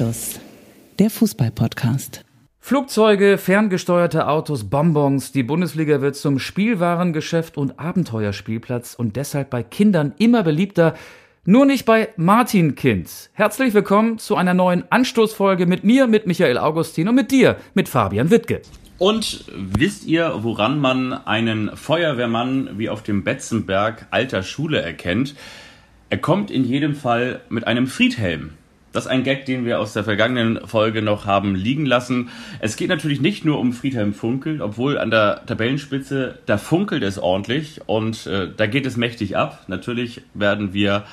Anstoß, der Fußball-Podcast. Flugzeuge, ferngesteuerte Autos, Bonbons. Die Bundesliga wird zum Spielwarengeschäft und Abenteuerspielplatz und deshalb bei Kindern immer beliebter. Nur nicht bei Martin Kind. Herzlich willkommen zu einer neuen Anstoßfolge mit mir, mit Michael Augustin und mit dir, mit Fabian Wittke. Und wisst ihr, woran man einen Feuerwehrmann wie auf dem Betzenberg alter Schule erkennt? Er kommt in jedem Fall mit einem Friedhelm. Das ist ein Gag, den wir aus der vergangenen Folge noch haben liegen lassen. Es geht natürlich nicht nur um Friedhelm Funkel, obwohl an der Tabellenspitze, da funkelt es ordentlich und äh, da geht es mächtig ab. Natürlich werden wir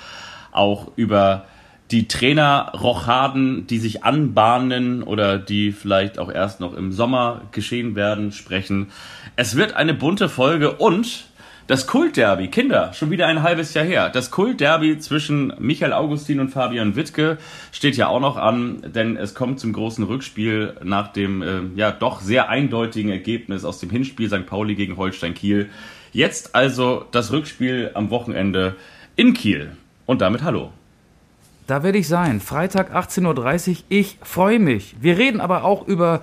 auch über die Trainerrochaden, die sich anbahnen oder die vielleicht auch erst noch im Sommer geschehen werden, sprechen. Es wird eine bunte Folge und das Kultderby, Kinder, schon wieder ein halbes Jahr her. Das Kultderby zwischen Michael Augustin und Fabian Wittke steht ja auch noch an, denn es kommt zum großen Rückspiel nach dem äh, ja doch sehr eindeutigen Ergebnis aus dem Hinspiel St. Pauli gegen Holstein Kiel. Jetzt also das Rückspiel am Wochenende in Kiel. Und damit hallo. Da werde ich sein. Freitag 18.30 Uhr. Ich freue mich. Wir reden aber auch über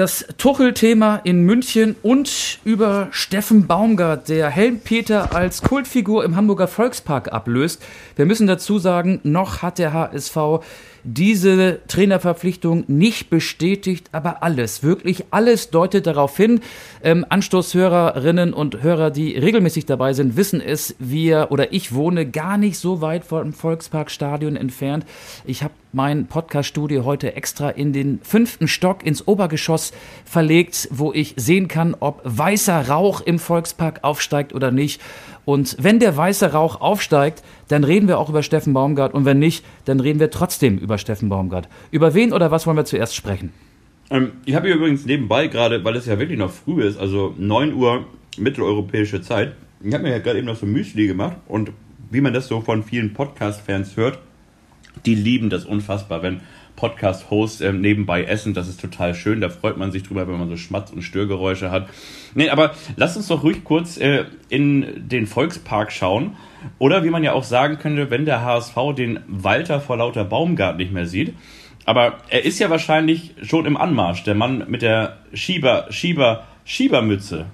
das Tuchel-Thema in München und über Steffen Baumgart, der Helmpeter als Kultfigur im Hamburger Volkspark ablöst. Wir müssen dazu sagen, noch hat der HSV diese Trainerverpflichtung nicht bestätigt, aber alles, wirklich alles deutet darauf hin. Ähm, Anstoßhörerinnen und Hörer, die regelmäßig dabei sind, wissen es. Wir oder ich wohne gar nicht so weit vom Volksparkstadion entfernt. Ich habe mein Podcaststudio heute extra in den fünften Stock ins Obergeschoss verlegt, wo ich sehen kann, ob weißer Rauch im Volkspark aufsteigt oder nicht. Und wenn der weiße Rauch aufsteigt, dann reden wir auch über Steffen Baumgart. Und wenn nicht, dann reden wir trotzdem über Steffen Baumgart. Über wen oder was wollen wir zuerst sprechen? Ähm, ich habe hier übrigens nebenbei gerade, weil es ja wirklich noch früh ist, also 9 Uhr mitteleuropäische Zeit, ich habe mir ja gerade eben noch so Müsli gemacht und wie man das so von vielen Podcast-Fans hört, die lieben das unfassbar, wenn Podcast-Hosts äh, nebenbei essen. Das ist total schön. Da freut man sich drüber, wenn man so Schmatz- und Störgeräusche hat. Nee, aber lass uns doch ruhig kurz äh, in den Volkspark schauen. Oder wie man ja auch sagen könnte, wenn der HSV den Walter vor lauter Baumgart nicht mehr sieht. Aber er ist ja wahrscheinlich schon im Anmarsch, der Mann mit der Schieber, Schieber, Schiebermütze.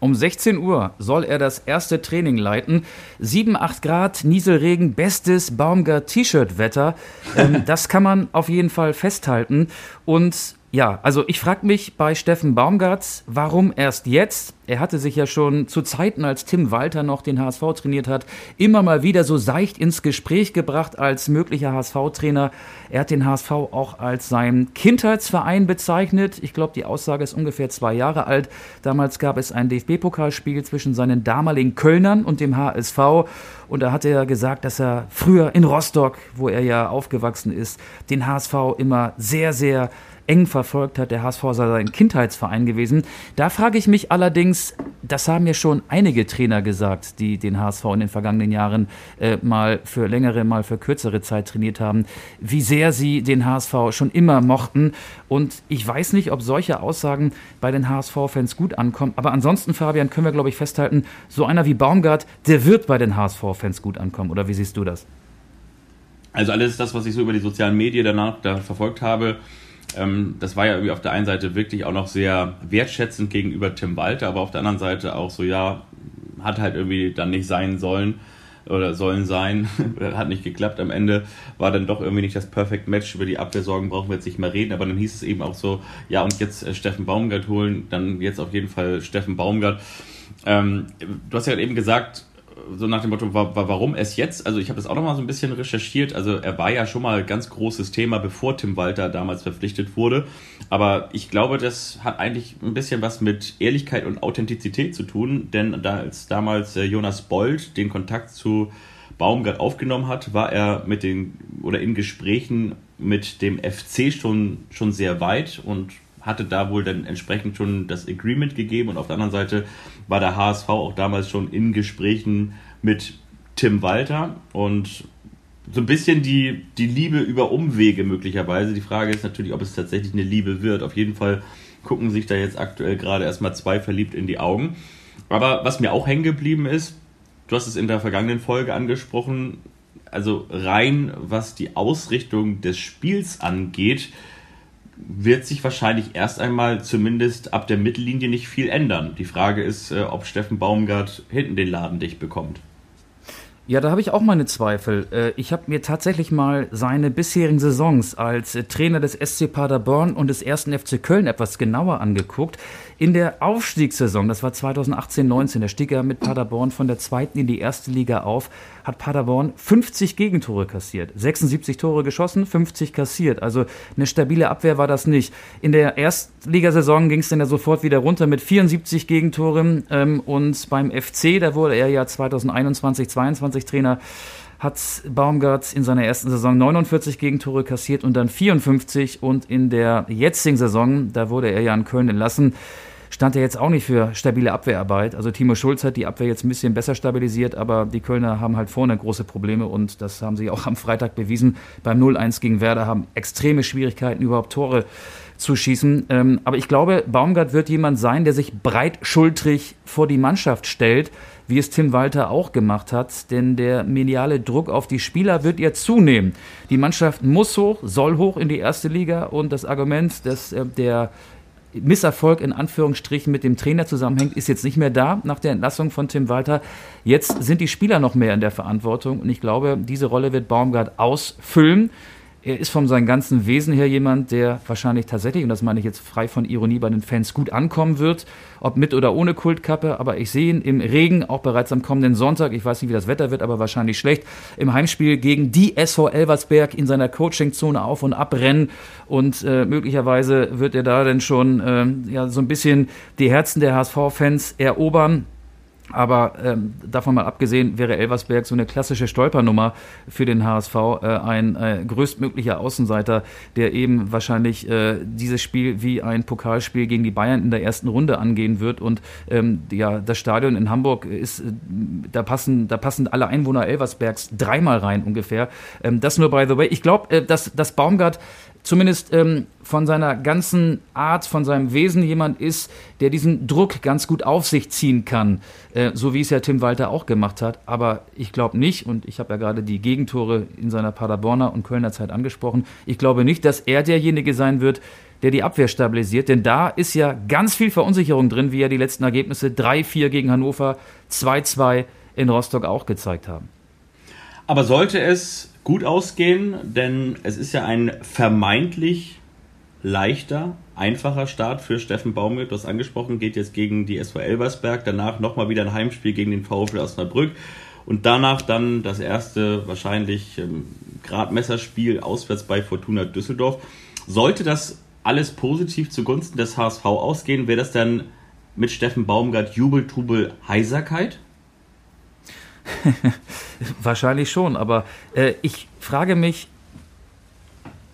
Um 16 Uhr soll er das erste Training leiten. 7, 8 Grad, Nieselregen, bestes Baumgart-T-Shirt-Wetter. Ähm, das kann man auf jeden Fall festhalten. Und ja, also ich frage mich bei Steffen Baumgart, warum erst jetzt? Er hatte sich ja schon zu Zeiten, als Tim Walter noch den HSV trainiert hat, immer mal wieder so seicht ins Gespräch gebracht als möglicher HSV-Trainer. Er hat den HSV auch als seinen Kindheitsverein bezeichnet. Ich glaube, die Aussage ist ungefähr zwei Jahre alt. Damals gab es ein DFB-Pokalspiel zwischen seinen damaligen Kölnern und dem HSV. Und da hat er gesagt, dass er früher in Rostock, wo er ja aufgewachsen ist, den HSV immer sehr, sehr eng verfolgt hat. Der HSV sei sein Kindheitsverein gewesen. Da frage ich mich allerdings, das haben ja schon einige Trainer gesagt, die den HSV in den vergangenen Jahren äh, mal für längere, mal für kürzere Zeit trainiert haben, wie sehr sie den HSV schon immer mochten. Und ich weiß nicht, ob solche Aussagen bei den HSV-Fans gut ankommen. Aber ansonsten, Fabian, können wir, glaube ich, festhalten, so einer wie Baumgart, der wird bei den HSV-Fans gut ankommen. Oder wie siehst du das? Also alles das, was ich so über die sozialen Medien danach da verfolgt habe, ähm, das war ja irgendwie auf der einen Seite wirklich auch noch sehr wertschätzend gegenüber Tim Walter, aber auf der anderen Seite auch so, ja, hat halt irgendwie dann nicht sein sollen oder sollen sein. hat nicht geklappt am Ende. War dann doch irgendwie nicht das Perfect Match. Über die Abwehrsorgen brauchen wir jetzt nicht mehr reden. Aber dann hieß es eben auch so, ja, und jetzt äh, Steffen Baumgart holen. Dann jetzt auf jeden Fall Steffen Baumgart. Ähm, du hast ja eben gesagt, so nach dem Motto, warum es jetzt? Also ich habe das auch noch mal so ein bisschen recherchiert. Also er war ja schon mal ganz großes Thema, bevor Tim Walter damals verpflichtet wurde. Aber ich glaube, das hat eigentlich ein bisschen was mit Ehrlichkeit und Authentizität zu tun. Denn da als damals äh, Jonas Bold den Kontakt zu Baumgart aufgenommen hat, war er mit den oder in Gesprächen mit dem FC schon, schon sehr weit und hatte da wohl dann entsprechend schon das Agreement gegeben und auf der anderen Seite war der HSV auch damals schon in Gesprächen mit Tim Walter und so ein bisschen die, die Liebe über Umwege möglicherweise. Die Frage ist natürlich, ob es tatsächlich eine Liebe wird. Auf jeden Fall gucken sich da jetzt aktuell gerade erstmal zwei verliebt in die Augen. Aber was mir auch hängen geblieben ist, du hast es in der vergangenen Folge angesprochen, also rein was die Ausrichtung des Spiels angeht, wird sich wahrscheinlich erst einmal zumindest ab der Mittellinie nicht viel ändern. Die Frage ist, äh, ob Steffen Baumgart hinten den Laden dicht bekommt. Ja, da habe ich auch meine Zweifel. Äh, ich habe mir tatsächlich mal seine bisherigen Saisons als äh, Trainer des SC Paderborn und des ersten FC Köln etwas genauer angeguckt. In der Aufstiegssaison, das war 2018-19, da stieg er mit Paderborn von der zweiten in die erste Liga auf, hat Paderborn 50 Gegentore kassiert. 76 Tore geschossen, 50 kassiert. Also eine stabile Abwehr war das nicht. In der Erstligasaison ging es dann ja sofort wieder runter mit 74 Gegentoren. Ähm, und beim FC, da wurde er ja 2021-22 Trainer, hat Baumgart in seiner ersten Saison 49 Gegentore kassiert und dann 54 und in der jetzigen Saison, da wurde er ja in Köln entlassen, stand er jetzt auch nicht für stabile Abwehrarbeit. Also Timo Schulz hat die Abwehr jetzt ein bisschen besser stabilisiert, aber die Kölner haben halt vorne große Probleme und das haben sie auch am Freitag bewiesen. Beim 0-1 gegen Werder haben extreme Schwierigkeiten, überhaupt Tore zu schießen. Ähm, aber ich glaube, Baumgart wird jemand sein, der sich breitschultrig vor die Mannschaft stellt, wie es Tim Walter auch gemacht hat, denn der mediale Druck auf die Spieler wird ja zunehmen. Die Mannschaft muss hoch, soll hoch in die erste Liga und das Argument, dass äh, der Misserfolg in Anführungsstrichen mit dem Trainer zusammenhängt, ist jetzt nicht mehr da nach der Entlassung von Tim Walter. Jetzt sind die Spieler noch mehr in der Verantwortung und ich glaube, diese Rolle wird Baumgart ausfüllen. Er ist von seinem ganzen Wesen her jemand, der wahrscheinlich tatsächlich, und das meine ich jetzt frei von Ironie bei den Fans, gut ankommen wird, ob mit oder ohne Kultkappe. Aber ich sehe ihn im Regen, auch bereits am kommenden Sonntag, ich weiß nicht, wie das Wetter wird, aber wahrscheinlich schlecht, im Heimspiel gegen die SV Elversberg in seiner Coachingzone auf und abrennen. Und äh, möglicherweise wird er da dann schon äh, ja, so ein bisschen die Herzen der HSV-Fans erobern. Aber ähm, davon mal abgesehen wäre Elversberg so eine klassische Stolpernummer für den HSV, äh, ein äh, größtmöglicher Außenseiter, der eben wahrscheinlich äh, dieses Spiel wie ein Pokalspiel gegen die Bayern in der ersten Runde angehen wird. Und ähm, ja, das Stadion in Hamburg ist, äh, da passen, da passen alle Einwohner Elversbergs dreimal rein ungefähr. Ähm, das nur by the way. Ich glaube, äh, dass, dass Baumgart zumindest ähm, von seiner ganzen Art, von seinem Wesen jemand ist, der diesen Druck ganz gut auf sich ziehen kann, äh, so wie es ja Tim Walter auch gemacht hat. Aber ich glaube nicht, und ich habe ja gerade die Gegentore in seiner Paderborner und Kölner Zeit angesprochen, ich glaube nicht, dass er derjenige sein wird, der die Abwehr stabilisiert, denn da ist ja ganz viel Verunsicherung drin, wie ja die letzten Ergebnisse 3-4 gegen Hannover, 2-2 in Rostock auch gezeigt haben. Aber sollte es gut ausgehen, denn es ist ja ein vermeintlich leichter, einfacher Start für Steffen Baumgart. Du hast angesprochen, geht jetzt gegen die SV Elversberg, danach nochmal wieder ein Heimspiel gegen den VfL Osnabrück und danach dann das erste wahrscheinlich ähm, Gradmesserspiel auswärts bei Fortuna Düsseldorf. Sollte das alles positiv zugunsten des HSV ausgehen, wäre das dann mit Steffen Baumgart Jubel, Trubel, Heiserkeit? Wahrscheinlich schon, aber äh, ich frage mich,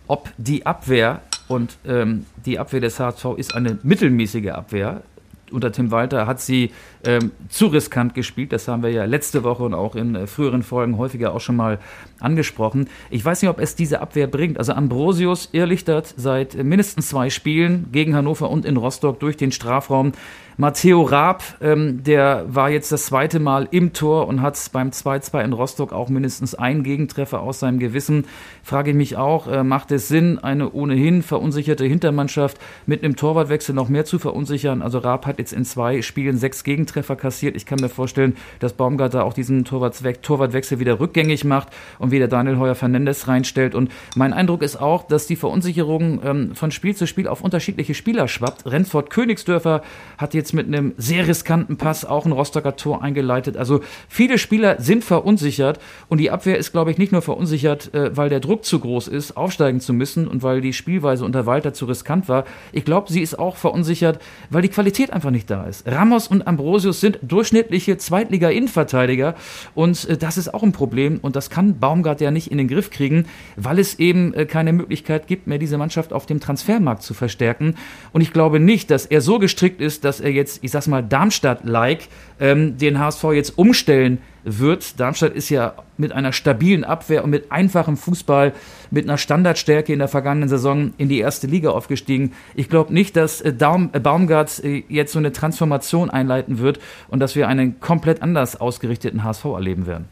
ob die Abwehr und ähm, die Abwehr des HSV ist eine mittelmäßige Abwehr. Unter Tim Walter hat sie ähm, zu riskant gespielt. Das haben wir ja letzte Woche und auch in äh, früheren Folgen häufiger auch schon mal angesprochen. Ich weiß nicht, ob es diese Abwehr bringt. Also Ambrosius irrlichtert seit mindestens zwei Spielen gegen Hannover und in Rostock durch den Strafraum. Matteo Raab, ähm, der war jetzt das zweite Mal im Tor und hat beim 2-2 in Rostock auch mindestens einen Gegentreffer aus seinem Gewissen. Frage ich mich auch, äh, macht es Sinn, eine ohnehin verunsicherte Hintermannschaft mit einem Torwartwechsel noch mehr zu verunsichern? Also Raab hat jetzt in zwei Spielen sechs Gegentreffer kassiert. Ich kann mir vorstellen, dass Baumgarter auch diesen Torwartwechsel wieder rückgängig macht und wieder Daniel Heuer Fernandes reinstellt. Und mein Eindruck ist auch, dass die Verunsicherung ähm, von Spiel zu Spiel auf unterschiedliche Spieler schwappt. Renford Königsdörfer hat jetzt mit einem sehr riskanten Pass auch ein Rostocker Tor eingeleitet. Also viele Spieler sind verunsichert und die Abwehr ist, glaube ich, nicht nur verunsichert, äh, weil der Druck zu groß ist, aufsteigen zu müssen und weil die Spielweise unter Walter zu riskant war. Ich glaube, sie ist auch verunsichert, weil die Qualität einfach nicht da ist. Ramos und Ambrosius sind durchschnittliche Zweitliga-Innenverteidiger und äh, das ist auch ein Problem und das kann Baumgart ja nicht in den Griff kriegen, weil es eben äh, keine Möglichkeit gibt, mehr diese Mannschaft auf dem Transfermarkt zu verstärken. Und ich glaube nicht, dass er so gestrickt ist, dass er jetzt, ich sag's mal, Darmstadt-like ähm, den HSV jetzt umstellen wird. Darmstadt ist ja mit einer stabilen Abwehr und mit einfachem Fußball, mit einer Standardstärke in der vergangenen Saison in die erste Liga aufgestiegen. Ich glaube nicht, dass äh, Daum, äh, Baumgart äh, jetzt so eine Transformation einleiten wird und dass wir einen komplett anders ausgerichteten HSV erleben werden.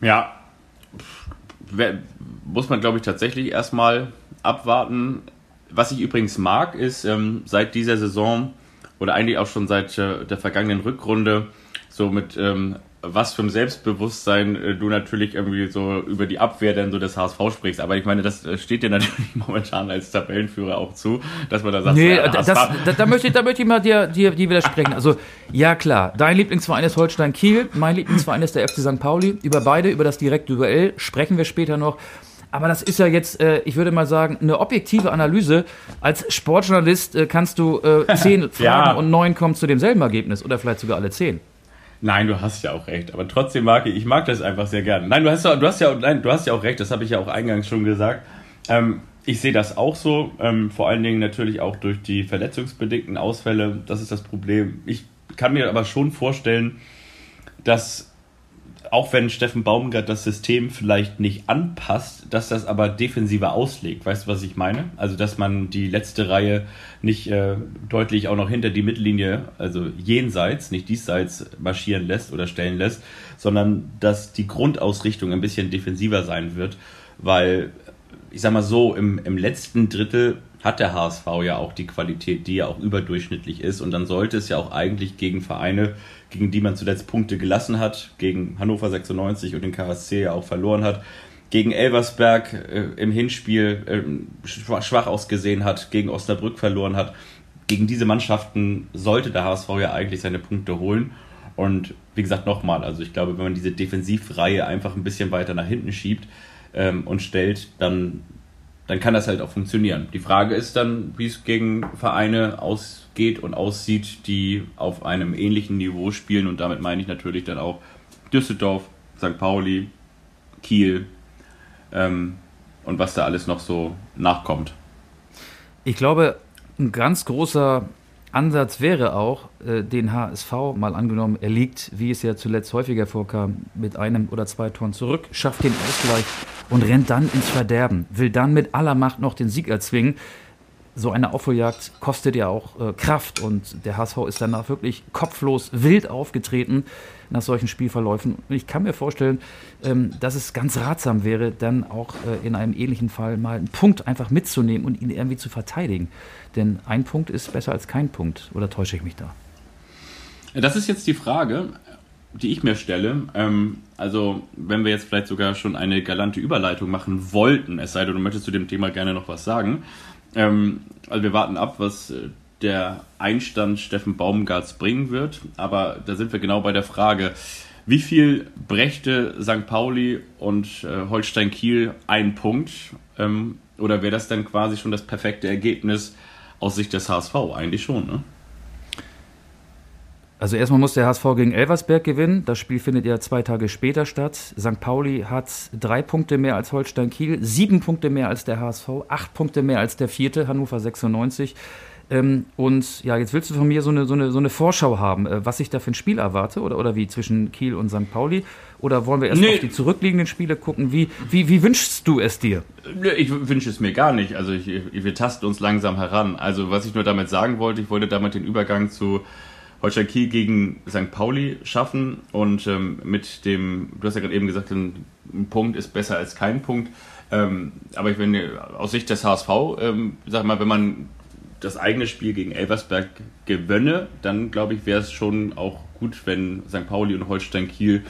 Ja, muss man, glaube ich, tatsächlich erstmal abwarten. Was ich übrigens mag, ist ähm, seit dieser Saison oder eigentlich auch schon seit der vergangenen Rückrunde so mit ähm, was für ein Selbstbewusstsein äh, du natürlich irgendwie so über die Abwehr dann so des HSV sprichst. Aber ich meine, das äh, steht dir natürlich momentan als Tabellenführer auch zu, dass man da sagt, nee, ja, das, das, da, da, möchte ich, da möchte ich mal dir, dir, dir widersprechen. Also, ja klar, dein Lieblingsverein ist Holstein Kiel, mein Lieblingsverein ist der FC St. Pauli. Über beide, über das direkte Duell sprechen wir später noch. Aber das ist ja jetzt, äh, ich würde mal sagen, eine objektive Analyse. Als Sportjournalist äh, kannst du äh, zehn Fragen ja. und neun kommen zu demselben Ergebnis oder vielleicht sogar alle zehn. Nein, du hast ja auch recht. Aber trotzdem mag ich, ich mag das einfach sehr gerne. Nein, du hast ja, du hast ja, nein, du hast ja auch recht. Das habe ich ja auch eingangs schon gesagt. Ähm, ich sehe das auch so. Ähm, vor allen Dingen natürlich auch durch die verletzungsbedingten Ausfälle. Das ist das Problem. Ich kann mir aber schon vorstellen, dass auch wenn Steffen Baumgart das System vielleicht nicht anpasst, dass das aber defensiver auslegt. Weißt du, was ich meine? Also, dass man die letzte Reihe nicht äh, deutlich auch noch hinter die Mittellinie, also jenseits, nicht diesseits marschieren lässt oder stellen lässt, sondern dass die Grundausrichtung ein bisschen defensiver sein wird, weil ich sag mal so, im, im letzten Drittel hat der HSV ja auch die Qualität, die ja auch überdurchschnittlich ist. Und dann sollte es ja auch eigentlich gegen Vereine, gegen die man zuletzt Punkte gelassen hat, gegen Hannover 96 und den KSC ja auch verloren hat, gegen Elversberg äh, im Hinspiel äh, schwach ausgesehen hat, gegen Osnabrück verloren hat. Gegen diese Mannschaften sollte der HSV ja eigentlich seine Punkte holen. Und wie gesagt, nochmal, also ich glaube, wenn man diese Defensivreihe einfach ein bisschen weiter nach hinten schiebt ähm, und stellt, dann dann kann das halt auch funktionieren. Die Frage ist dann, wie es gegen Vereine ausgeht und aussieht, die auf einem ähnlichen Niveau spielen und damit meine ich natürlich dann auch Düsseldorf, St. Pauli, Kiel ähm, und was da alles noch so nachkommt. Ich glaube, ein ganz großer Ansatz wäre auch, äh, den HSV mal angenommen, er liegt, wie es ja zuletzt häufiger vorkam, mit einem oder zwei Toren zurück, schafft den Ausgleich und rennt dann ins Verderben, will dann mit aller Macht noch den Sieg erzwingen. So eine Aufholjagd kostet ja auch äh, Kraft und der HSV ist danach wirklich kopflos wild aufgetreten nach solchen Spielverläufen. Ich kann mir vorstellen, ähm, dass es ganz ratsam wäre, dann auch äh, in einem ähnlichen Fall mal einen Punkt einfach mitzunehmen und ihn irgendwie zu verteidigen. Denn ein Punkt ist besser als kein Punkt. Oder täusche ich mich da? Das ist jetzt die Frage, die ich mir stelle. Ähm, also, wenn wir jetzt vielleicht sogar schon eine galante Überleitung machen wollten, es sei denn, du möchtest zu dem Thema gerne noch was sagen. Ähm, also, wir warten ab, was äh, der Einstand Steffen Baumgarts bringen wird. Aber da sind wir genau bei der Frage, wie viel brächte St. Pauli und äh, Holstein Kiel einen Punkt? Ähm, oder wäre das dann quasi schon das perfekte Ergebnis aus Sicht des HSV? Eigentlich schon, ne? Also erstmal muss der HSV gegen Elversberg gewinnen. Das Spiel findet ja zwei Tage später statt. St. Pauli hat drei Punkte mehr als Holstein Kiel, sieben Punkte mehr als der HSV, acht Punkte mehr als der vierte, Hannover 96. Ähm, und ja, jetzt willst du von mir so eine, so eine, so eine Vorschau haben, äh, was ich da für ein Spiel erwarte oder, oder wie zwischen Kiel und St. Pauli? Oder wollen wir erst nee. auf die zurückliegenden Spiele gucken? Wie, wie, wie wünschst du es dir? Ich wünsche es mir gar nicht. Also ich, wir tasten uns langsam heran. Also was ich nur damit sagen wollte, ich wollte damit den Übergang zu Holstein Kiel gegen St. Pauli schaffen und ähm, mit dem, du hast ja gerade eben gesagt, ein, Punkt ist besser als kein Punkt. Ähm, aber ich finde, aus Sicht des HSV, ähm, sag mal, wenn man das eigene Spiel gegen Elversberg gewönne, dann glaube ich, wäre es schon auch gut, wenn St. Pauli und Holstein Kiel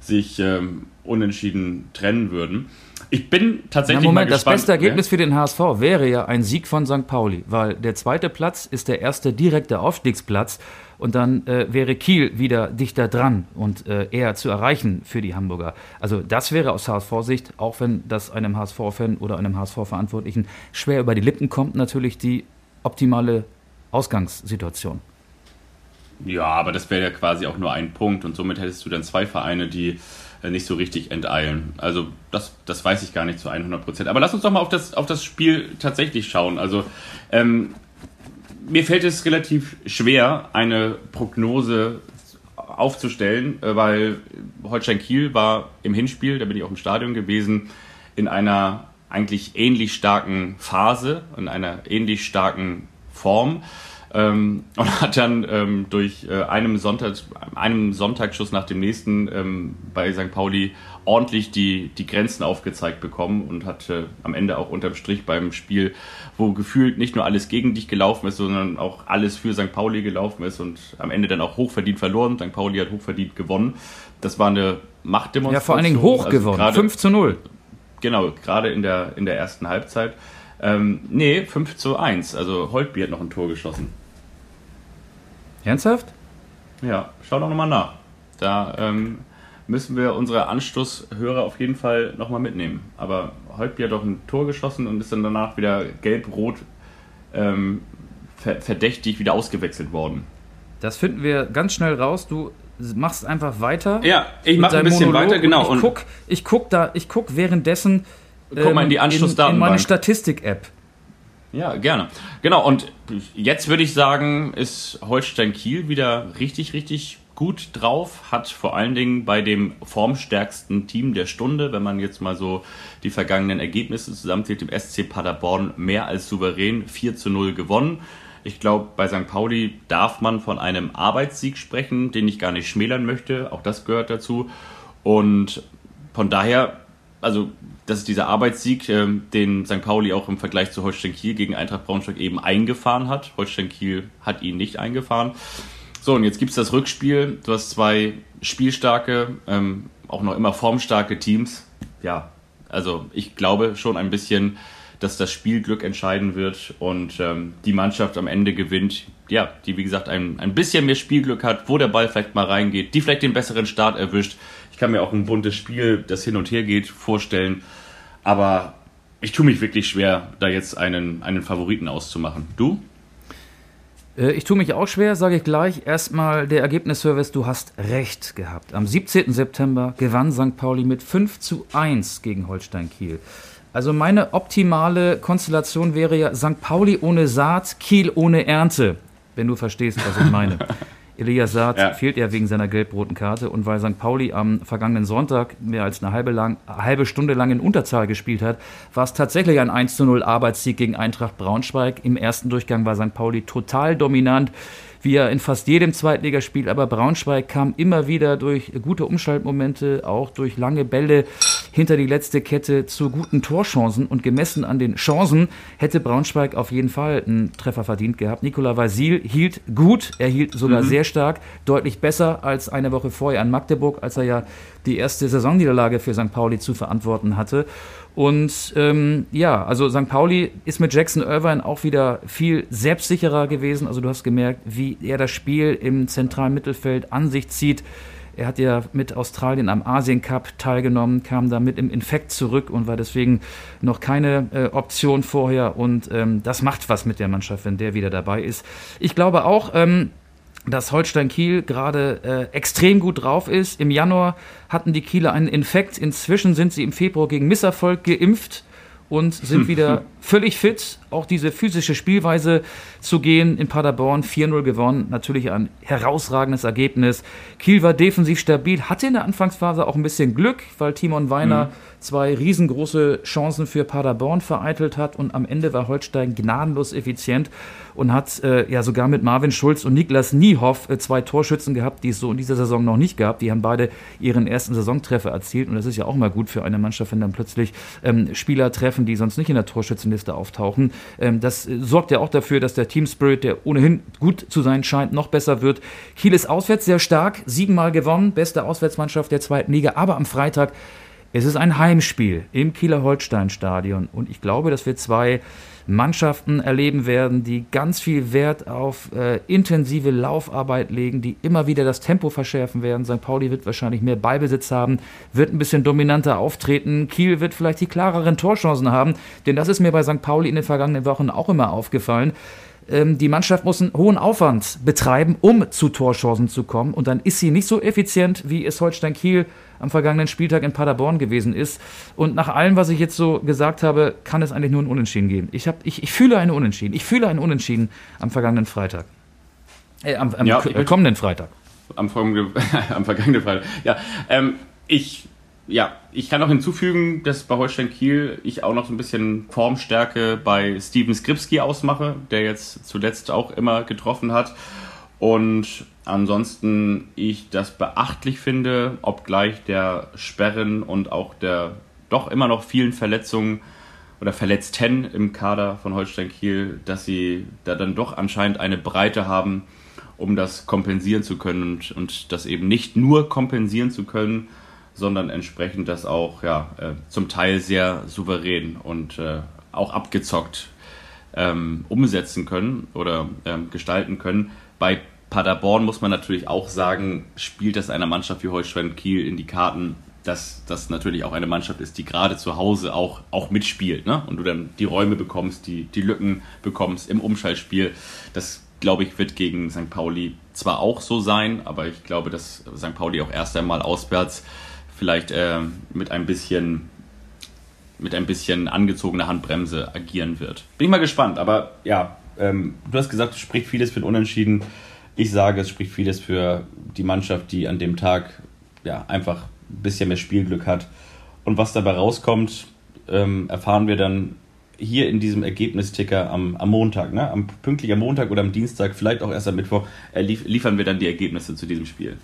sich ähm, unentschieden trennen würden. Ich bin tatsächlich. Ja, Moment, das beste Ergebnis ja? für den HSV wäre ja ein Sieg von St. Pauli, weil der zweite Platz ist der erste direkte Aufstiegsplatz und dann äh, wäre Kiel wieder dichter dran und äh, eher zu erreichen für die Hamburger. Also das wäre aus HSV-Sicht, auch wenn das einem HSV-Fan oder einem HSV-Verantwortlichen schwer über die Lippen kommt, natürlich die optimale Ausgangssituation. Ja, aber das wäre ja quasi auch nur ein Punkt und somit hättest du dann zwei Vereine, die äh, nicht so richtig enteilen. Also das, das weiß ich gar nicht zu 100 Prozent. Aber lass uns doch mal auf das, auf das Spiel tatsächlich schauen. Also ähm, mir fällt es relativ schwer, eine Prognose aufzustellen, äh, weil Holstein Kiel war im Hinspiel, da bin ich auch im Stadion gewesen, in einer eigentlich ähnlich starken Phase, in einer ähnlich starken Form. Ähm, und hat dann ähm, durch äh, einem, Sonntag, einem Sonntagsschuss nach dem nächsten ähm, bei St. Pauli ordentlich die, die Grenzen aufgezeigt bekommen und hat äh, am Ende auch unterm Strich beim Spiel, wo gefühlt nicht nur alles gegen dich gelaufen ist, sondern auch alles für St. Pauli gelaufen ist und am Ende dann auch hochverdient verloren. St. Pauli hat hochverdient gewonnen. Das war eine Machtdemonstration. Ja, vor allen Dingen hoch also gewonnen. Grade, 5 zu 0. Genau, gerade in der, in der ersten Halbzeit. Ähm, nee, 5 zu 1. Also Holtby hat noch ein Tor geschossen. Ernsthaft? Ja, schau doch nochmal nach. Da ähm, müssen wir unsere Anstoßhörer auf jeden Fall nochmal mitnehmen. Aber Holtby hat doch ein Tor geschossen und ist dann danach wieder gelb-rot ähm, verdächtig wieder ausgewechselt worden. Das finden wir ganz schnell raus. Du machst einfach weiter. Ja, ich mache ein bisschen Monolog weiter, genau. ich guck, ich guck da, ich guck währenddessen Guck mal in die Anschlussdatenbank. In, in meine Statistik-App. Ja, gerne. Genau, und jetzt würde ich sagen, ist Holstein Kiel wieder richtig, richtig gut drauf, hat vor allen Dingen bei dem formstärksten Team der Stunde, wenn man jetzt mal so die vergangenen Ergebnisse zusammenzählt, dem SC Paderborn mehr als souverän 4 zu 0 gewonnen. Ich glaube, bei St. Pauli darf man von einem Arbeitssieg sprechen, den ich gar nicht schmälern möchte. Auch das gehört dazu. Und von daher, also das ist dieser Arbeitssieg, äh, den St. Pauli auch im Vergleich zu Holstein Kiel gegen Eintracht Braunschweig eben eingefahren hat. Holstein Kiel hat ihn nicht eingefahren. So, und jetzt gibt es das Rückspiel. Du hast zwei spielstarke, ähm, auch noch immer formstarke Teams. Ja, also ich glaube schon ein bisschen, dass das Spielglück entscheiden wird und ähm, die Mannschaft am Ende gewinnt, ja, die wie gesagt ein, ein bisschen mehr Spielglück hat, wo der Ball vielleicht mal reingeht, die vielleicht den besseren Start erwischt. Ich kann mir auch ein buntes Spiel, das hin und her geht, vorstellen. Aber ich tue mich wirklich schwer, da jetzt einen, einen Favoriten auszumachen. Du? Äh, ich tue mich auch schwer, sage ich gleich. Erstmal der Ergebnisservice, du hast recht gehabt. Am 17. September gewann St. Pauli mit 5 zu 1 gegen Holstein Kiel. Also meine optimale Konstellation wäre ja St. Pauli ohne Saat, Kiel ohne Ernte, wenn du verstehst, was ich meine. Elias Saad ja. fehlt ja wegen seiner gelb-roten Karte und weil St. Pauli am vergangenen Sonntag mehr als eine halbe, lang, halbe Stunde lang in Unterzahl gespielt hat, war es tatsächlich ein 1 zu 0 Arbeitssieg gegen Eintracht Braunschweig. Im ersten Durchgang war St. Pauli total dominant wie er in fast jedem Zweitligaspiel. Aber Braunschweig kam immer wieder durch gute Umschaltmomente, auch durch lange Bälle hinter die letzte Kette zu guten Torchancen. Und gemessen an den Chancen hätte Braunschweig auf jeden Fall einen Treffer verdient gehabt. Nikola Vasil hielt gut, er hielt sogar mhm. sehr stark, deutlich besser als eine Woche vorher an Magdeburg, als er ja die erste Saisonniederlage für St. Pauli zu verantworten hatte. Und ähm, ja, also St. Pauli ist mit Jackson Irvine auch wieder viel selbstsicherer gewesen. Also du hast gemerkt, wie er das Spiel im zentralen Mittelfeld an sich zieht. Er hat ja mit Australien am Asien Cup teilgenommen, kam da mit im Infekt zurück und war deswegen noch keine äh, Option vorher. Und ähm, das macht was mit der Mannschaft, wenn der wieder dabei ist. Ich glaube auch, ähm, dass Holstein Kiel gerade äh, extrem gut drauf ist. Im Januar hatten die Kieler einen Infekt. Inzwischen sind sie im Februar gegen Misserfolg geimpft und sind wieder völlig fit. Auch diese physische Spielweise zu gehen in Paderborn 4-0 gewonnen. Natürlich ein herausragendes Ergebnis. Kiel war defensiv stabil, hatte in der Anfangsphase auch ein bisschen Glück, weil Timon Weiner mhm zwei riesengroße Chancen für Paderborn vereitelt hat und am Ende war Holstein gnadenlos effizient und hat äh, ja sogar mit Marvin Schulz und Niklas Niehoff äh, zwei Torschützen gehabt, die es so in dieser Saison noch nicht gab. Die haben beide ihren ersten Saisontreffer erzielt und das ist ja auch mal gut für eine Mannschaft, wenn dann plötzlich ähm, Spieler treffen, die sonst nicht in der Torschützenliste auftauchen. Ähm, das äh, sorgt ja auch dafür, dass der Team Spirit, der ohnehin gut zu sein scheint, noch besser wird. Kiel ist auswärts sehr stark, siebenmal gewonnen, beste Auswärtsmannschaft der zweiten Liga, aber am Freitag es ist ein Heimspiel im Kieler Holstein-Stadion und ich glaube, dass wir zwei Mannschaften erleben werden, die ganz viel Wert auf äh, intensive Laufarbeit legen, die immer wieder das Tempo verschärfen werden. St. Pauli wird wahrscheinlich mehr Ballbesitz haben, wird ein bisschen dominanter auftreten. Kiel wird vielleicht die klareren Torchancen haben, denn das ist mir bei St. Pauli in den vergangenen Wochen auch immer aufgefallen die Mannschaft muss einen hohen Aufwand betreiben, um zu Torchancen zu kommen. Und dann ist sie nicht so effizient, wie es Holstein Kiel am vergangenen Spieltag in Paderborn gewesen ist. Und nach allem, was ich jetzt so gesagt habe, kann es eigentlich nur ein Unentschieden geben. Ich, hab, ich, ich fühle einen Unentschieden. Ich fühle einen Unentschieden am vergangenen Freitag. Äh, am, am ja, kommenden Freitag. Am, am, vergangenen Freitag. Ja, ähm, ich ja, ich kann noch hinzufügen, dass bei Holstein Kiel ich auch noch so ein bisschen Formstärke bei Steven Skripski ausmache, der jetzt zuletzt auch immer getroffen hat. Und ansonsten ich das beachtlich finde, obgleich der Sperren und auch der doch immer noch vielen Verletzungen oder Verletzten im Kader von Holstein Kiel, dass sie da dann doch anscheinend eine Breite haben, um das kompensieren zu können und, und das eben nicht nur kompensieren zu können, sondern entsprechend das auch ja, äh, zum Teil sehr souverän und äh, auch abgezockt ähm, umsetzen können oder ähm, gestalten können. Bei Paderborn muss man natürlich auch sagen, spielt das einer Mannschaft wie Holstein Kiel in die Karten, dass das natürlich auch eine Mannschaft ist, die gerade zu Hause auch, auch mitspielt ne? und du dann die Räume bekommst, die, die Lücken bekommst im Umschaltspiel. Das, glaube ich, wird gegen St. Pauli zwar auch so sein, aber ich glaube, dass St. Pauli auch erst einmal auswärts vielleicht äh, mit ein bisschen mit ein bisschen angezogener Handbremse agieren wird. Bin ich mal gespannt, aber ja, ähm, du hast gesagt, es spricht vieles für den Unentschieden. Ich sage, es spricht vieles für die Mannschaft, die an dem Tag ja, einfach ein bisschen mehr Spielglück hat. Und was dabei rauskommt, ähm, erfahren wir dann hier in diesem Ergebnisticker am, am Montag, ne? am pünktlich am Montag oder am Dienstag, vielleicht auch erst am Mittwoch, äh, liefern wir dann die Ergebnisse zu diesem Spiel.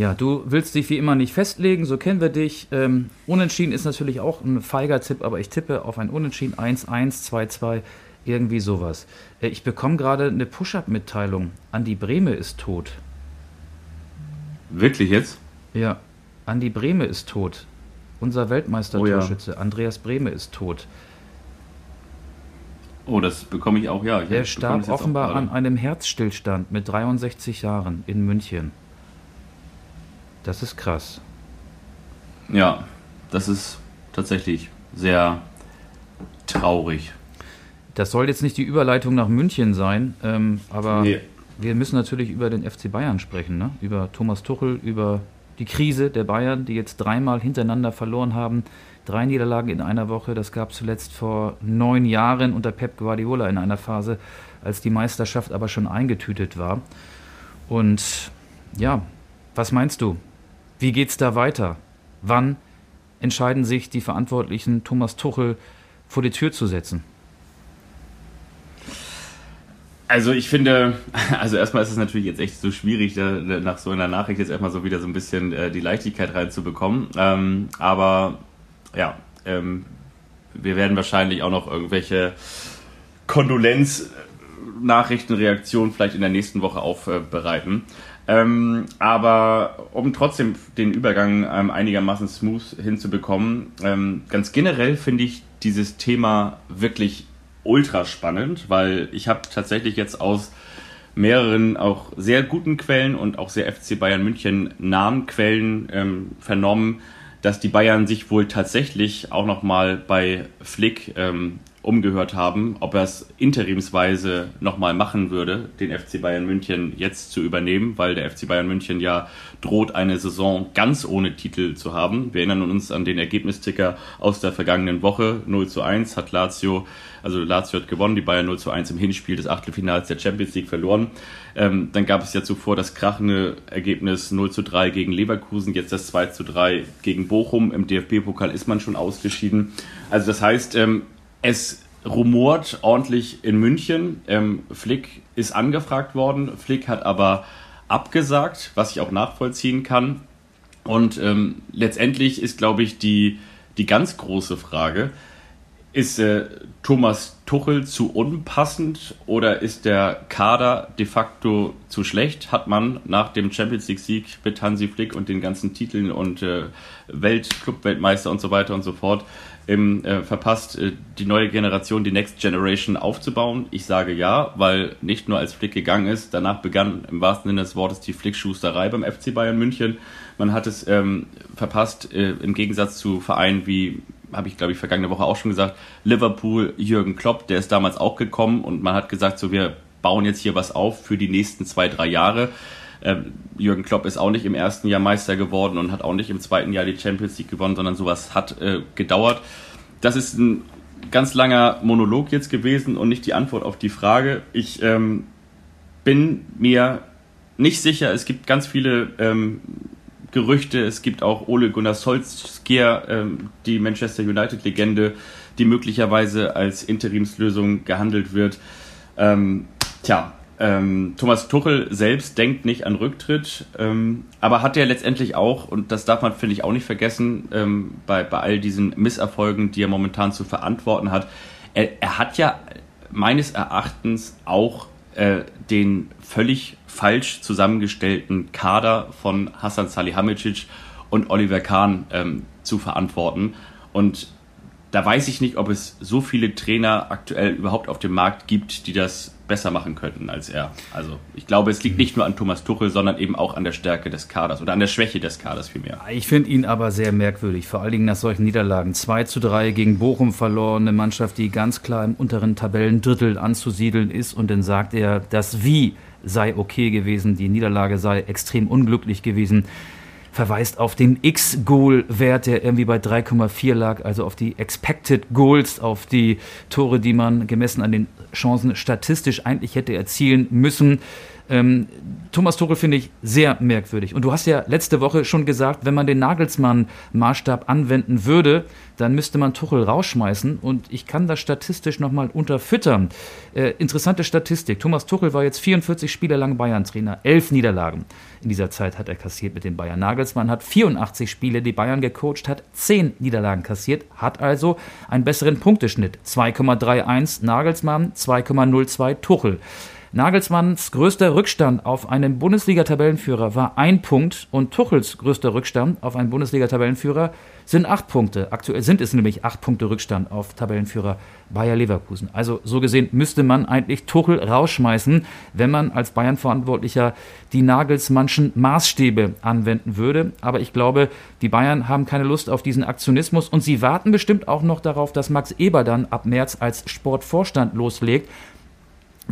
Ja, du willst dich wie immer nicht festlegen, so kennen wir dich. Ähm, Unentschieden ist natürlich auch ein feiger Tipp, aber ich tippe auf ein Unentschieden 1-1, 2-2, irgendwie sowas. Äh, ich bekomme gerade eine Push-Up-Mitteilung. Andi Breme ist tot. Wirklich jetzt? Ja, Andi Breme ist tot. Unser Weltmeister-Torschütze, oh ja. Andreas Breme ist tot. Oh, das bekomme ich auch, ja. Ich er starb offenbar an einem Herzstillstand mit 63 Jahren in München. Das ist krass. Ja, das ist tatsächlich sehr traurig. Das soll jetzt nicht die Überleitung nach München sein, ähm, aber nee. wir müssen natürlich über den FC Bayern sprechen, ne? über Thomas Tuchel, über die Krise der Bayern, die jetzt dreimal hintereinander verloren haben. Drei Niederlagen in einer Woche, das gab es zuletzt vor neun Jahren unter Pep Guardiola in einer Phase, als die Meisterschaft aber schon eingetütet war. Und ja, was meinst du? Wie geht es da weiter? Wann entscheiden sich die Verantwortlichen, Thomas Tuchel vor die Tür zu setzen? Also ich finde, also erstmal ist es natürlich jetzt echt so schwierig, nach so einer Nachricht jetzt erstmal so wieder so ein bisschen äh, die Leichtigkeit reinzubekommen. Ähm, aber ja, ähm, wir werden wahrscheinlich auch noch irgendwelche Kondolenz-Nachrichten, Reaktionen vielleicht in der nächsten Woche aufbereiten. Ähm, aber um trotzdem den Übergang ähm, einigermaßen smooth hinzubekommen, ähm, ganz generell finde ich dieses Thema wirklich ultra spannend, weil ich habe tatsächlich jetzt aus mehreren auch sehr guten Quellen und auch sehr FC Bayern München nahen Quellen ähm, vernommen, dass die Bayern sich wohl tatsächlich auch nochmal bei Flick ähm, umgehört haben, ob er es interimsweise nochmal machen würde, den FC Bayern München jetzt zu übernehmen, weil der FC Bayern München ja droht, eine Saison ganz ohne Titel zu haben. Wir erinnern uns an den Ergebnisticker aus der vergangenen Woche. 0 zu 1 hat Lazio, also Lazio hat gewonnen, die Bayern 0 zu 1 im Hinspiel des Achtelfinals der Champions League verloren. Ähm, dann gab es ja zuvor das krachende Ergebnis 0 zu 3 gegen Leverkusen, jetzt das 2 zu 3 gegen Bochum. Im DFB-Pokal ist man schon ausgeschieden. Also das heißt, ähm, es rumort ordentlich in München. Ähm, Flick ist angefragt worden. Flick hat aber abgesagt, was ich auch nachvollziehen kann. Und ähm, letztendlich ist, glaube ich, die, die ganz große Frage, ist äh, Thomas Tuchel zu unpassend oder ist der Kader de facto zu schlecht? Hat man nach dem Champions League-Sieg mit Hansi Flick und den ganzen Titeln und äh, Welt, Clubweltmeister und so weiter und so fort im, äh, verpasst, äh, die neue Generation, die Next Generation aufzubauen? Ich sage ja, weil nicht nur als Flick gegangen ist, danach begann im wahrsten Sinne des Wortes die Flickschusterei beim FC Bayern München. Man hat es ähm, verpasst, äh, im Gegensatz zu Vereinen wie, habe ich glaube ich vergangene Woche auch schon gesagt, Liverpool, Jürgen Klopp, der ist damals auch gekommen und man hat gesagt, so wir bauen jetzt hier was auf für die nächsten zwei, drei Jahre. Ähm, Jürgen Klopp ist auch nicht im ersten Jahr Meister geworden und hat auch nicht im zweiten Jahr die Champions League gewonnen, sondern sowas hat äh, gedauert. Das ist ein ganz langer Monolog jetzt gewesen und nicht die Antwort auf die Frage. Ich ähm, bin mir nicht sicher, es gibt ganz viele ähm, Gerüchte. Es gibt auch Ole Gunnar Solskjaer, ähm, die Manchester United-Legende, die möglicherweise als Interimslösung gehandelt wird. Ähm, tja, ähm, Thomas Tuchel selbst denkt nicht an Rücktritt, ähm, aber hat ja letztendlich auch, und das darf man, finde ich, auch nicht vergessen, ähm, bei, bei all diesen Misserfolgen, die er momentan zu verantworten hat, er, er hat ja meines Erachtens auch äh, den völlig falsch zusammengestellten Kader von Hassan Salihamidzic und Oliver Kahn ähm, zu verantworten. Und da weiß ich nicht, ob es so viele Trainer aktuell überhaupt auf dem Markt gibt, die das besser machen könnten als er. Also ich glaube, es liegt nicht nur an Thomas Tuchel, sondern eben auch an der Stärke des Kaders oder an der Schwäche des Kaders vielmehr. Ich finde ihn aber sehr merkwürdig, vor allen Dingen nach solchen Niederlagen. 2 zu 3 gegen Bochum verloren, eine Mannschaft, die ganz klar im unteren Tabellendrittel anzusiedeln ist und dann sagt er, das Wie sei okay gewesen, die Niederlage sei extrem unglücklich gewesen verweist auf den X-Goal-Wert, der irgendwie bei 3,4 lag, also auf die Expected Goals, auf die Tore, die man gemessen an den Chancen statistisch eigentlich hätte erzielen müssen. Ähm, Thomas Tuchel finde ich sehr merkwürdig. Und du hast ja letzte Woche schon gesagt, wenn man den Nagelsmann-Maßstab anwenden würde, dann müsste man Tuchel rausschmeißen. Und ich kann das statistisch nochmal unterfüttern. Äh, interessante Statistik. Thomas Tuchel war jetzt 44 Spiele lang Bayern-Trainer. Elf Niederlagen in dieser Zeit hat er kassiert mit den Bayern. Nagelsmann hat 84 Spiele die Bayern gecoacht, hat 10 Niederlagen kassiert, hat also einen besseren Punkteschnitt. 2,31 Nagelsmann, 2,02 Tuchel. Nagelsmanns größter Rückstand auf einen Bundesliga-Tabellenführer war ein Punkt und Tuchels größter Rückstand auf einen Bundesliga-Tabellenführer sind acht Punkte. Aktuell sind es nämlich acht Punkte Rückstand auf Tabellenführer Bayer Leverkusen. Also so gesehen müsste man eigentlich Tuchel rausschmeißen, wenn man als Bayern-Verantwortlicher die Nagelsmannschen Maßstäbe anwenden würde. Aber ich glaube, die Bayern haben keine Lust auf diesen Aktionismus und sie warten bestimmt auch noch darauf, dass Max Eber dann ab März als Sportvorstand loslegt.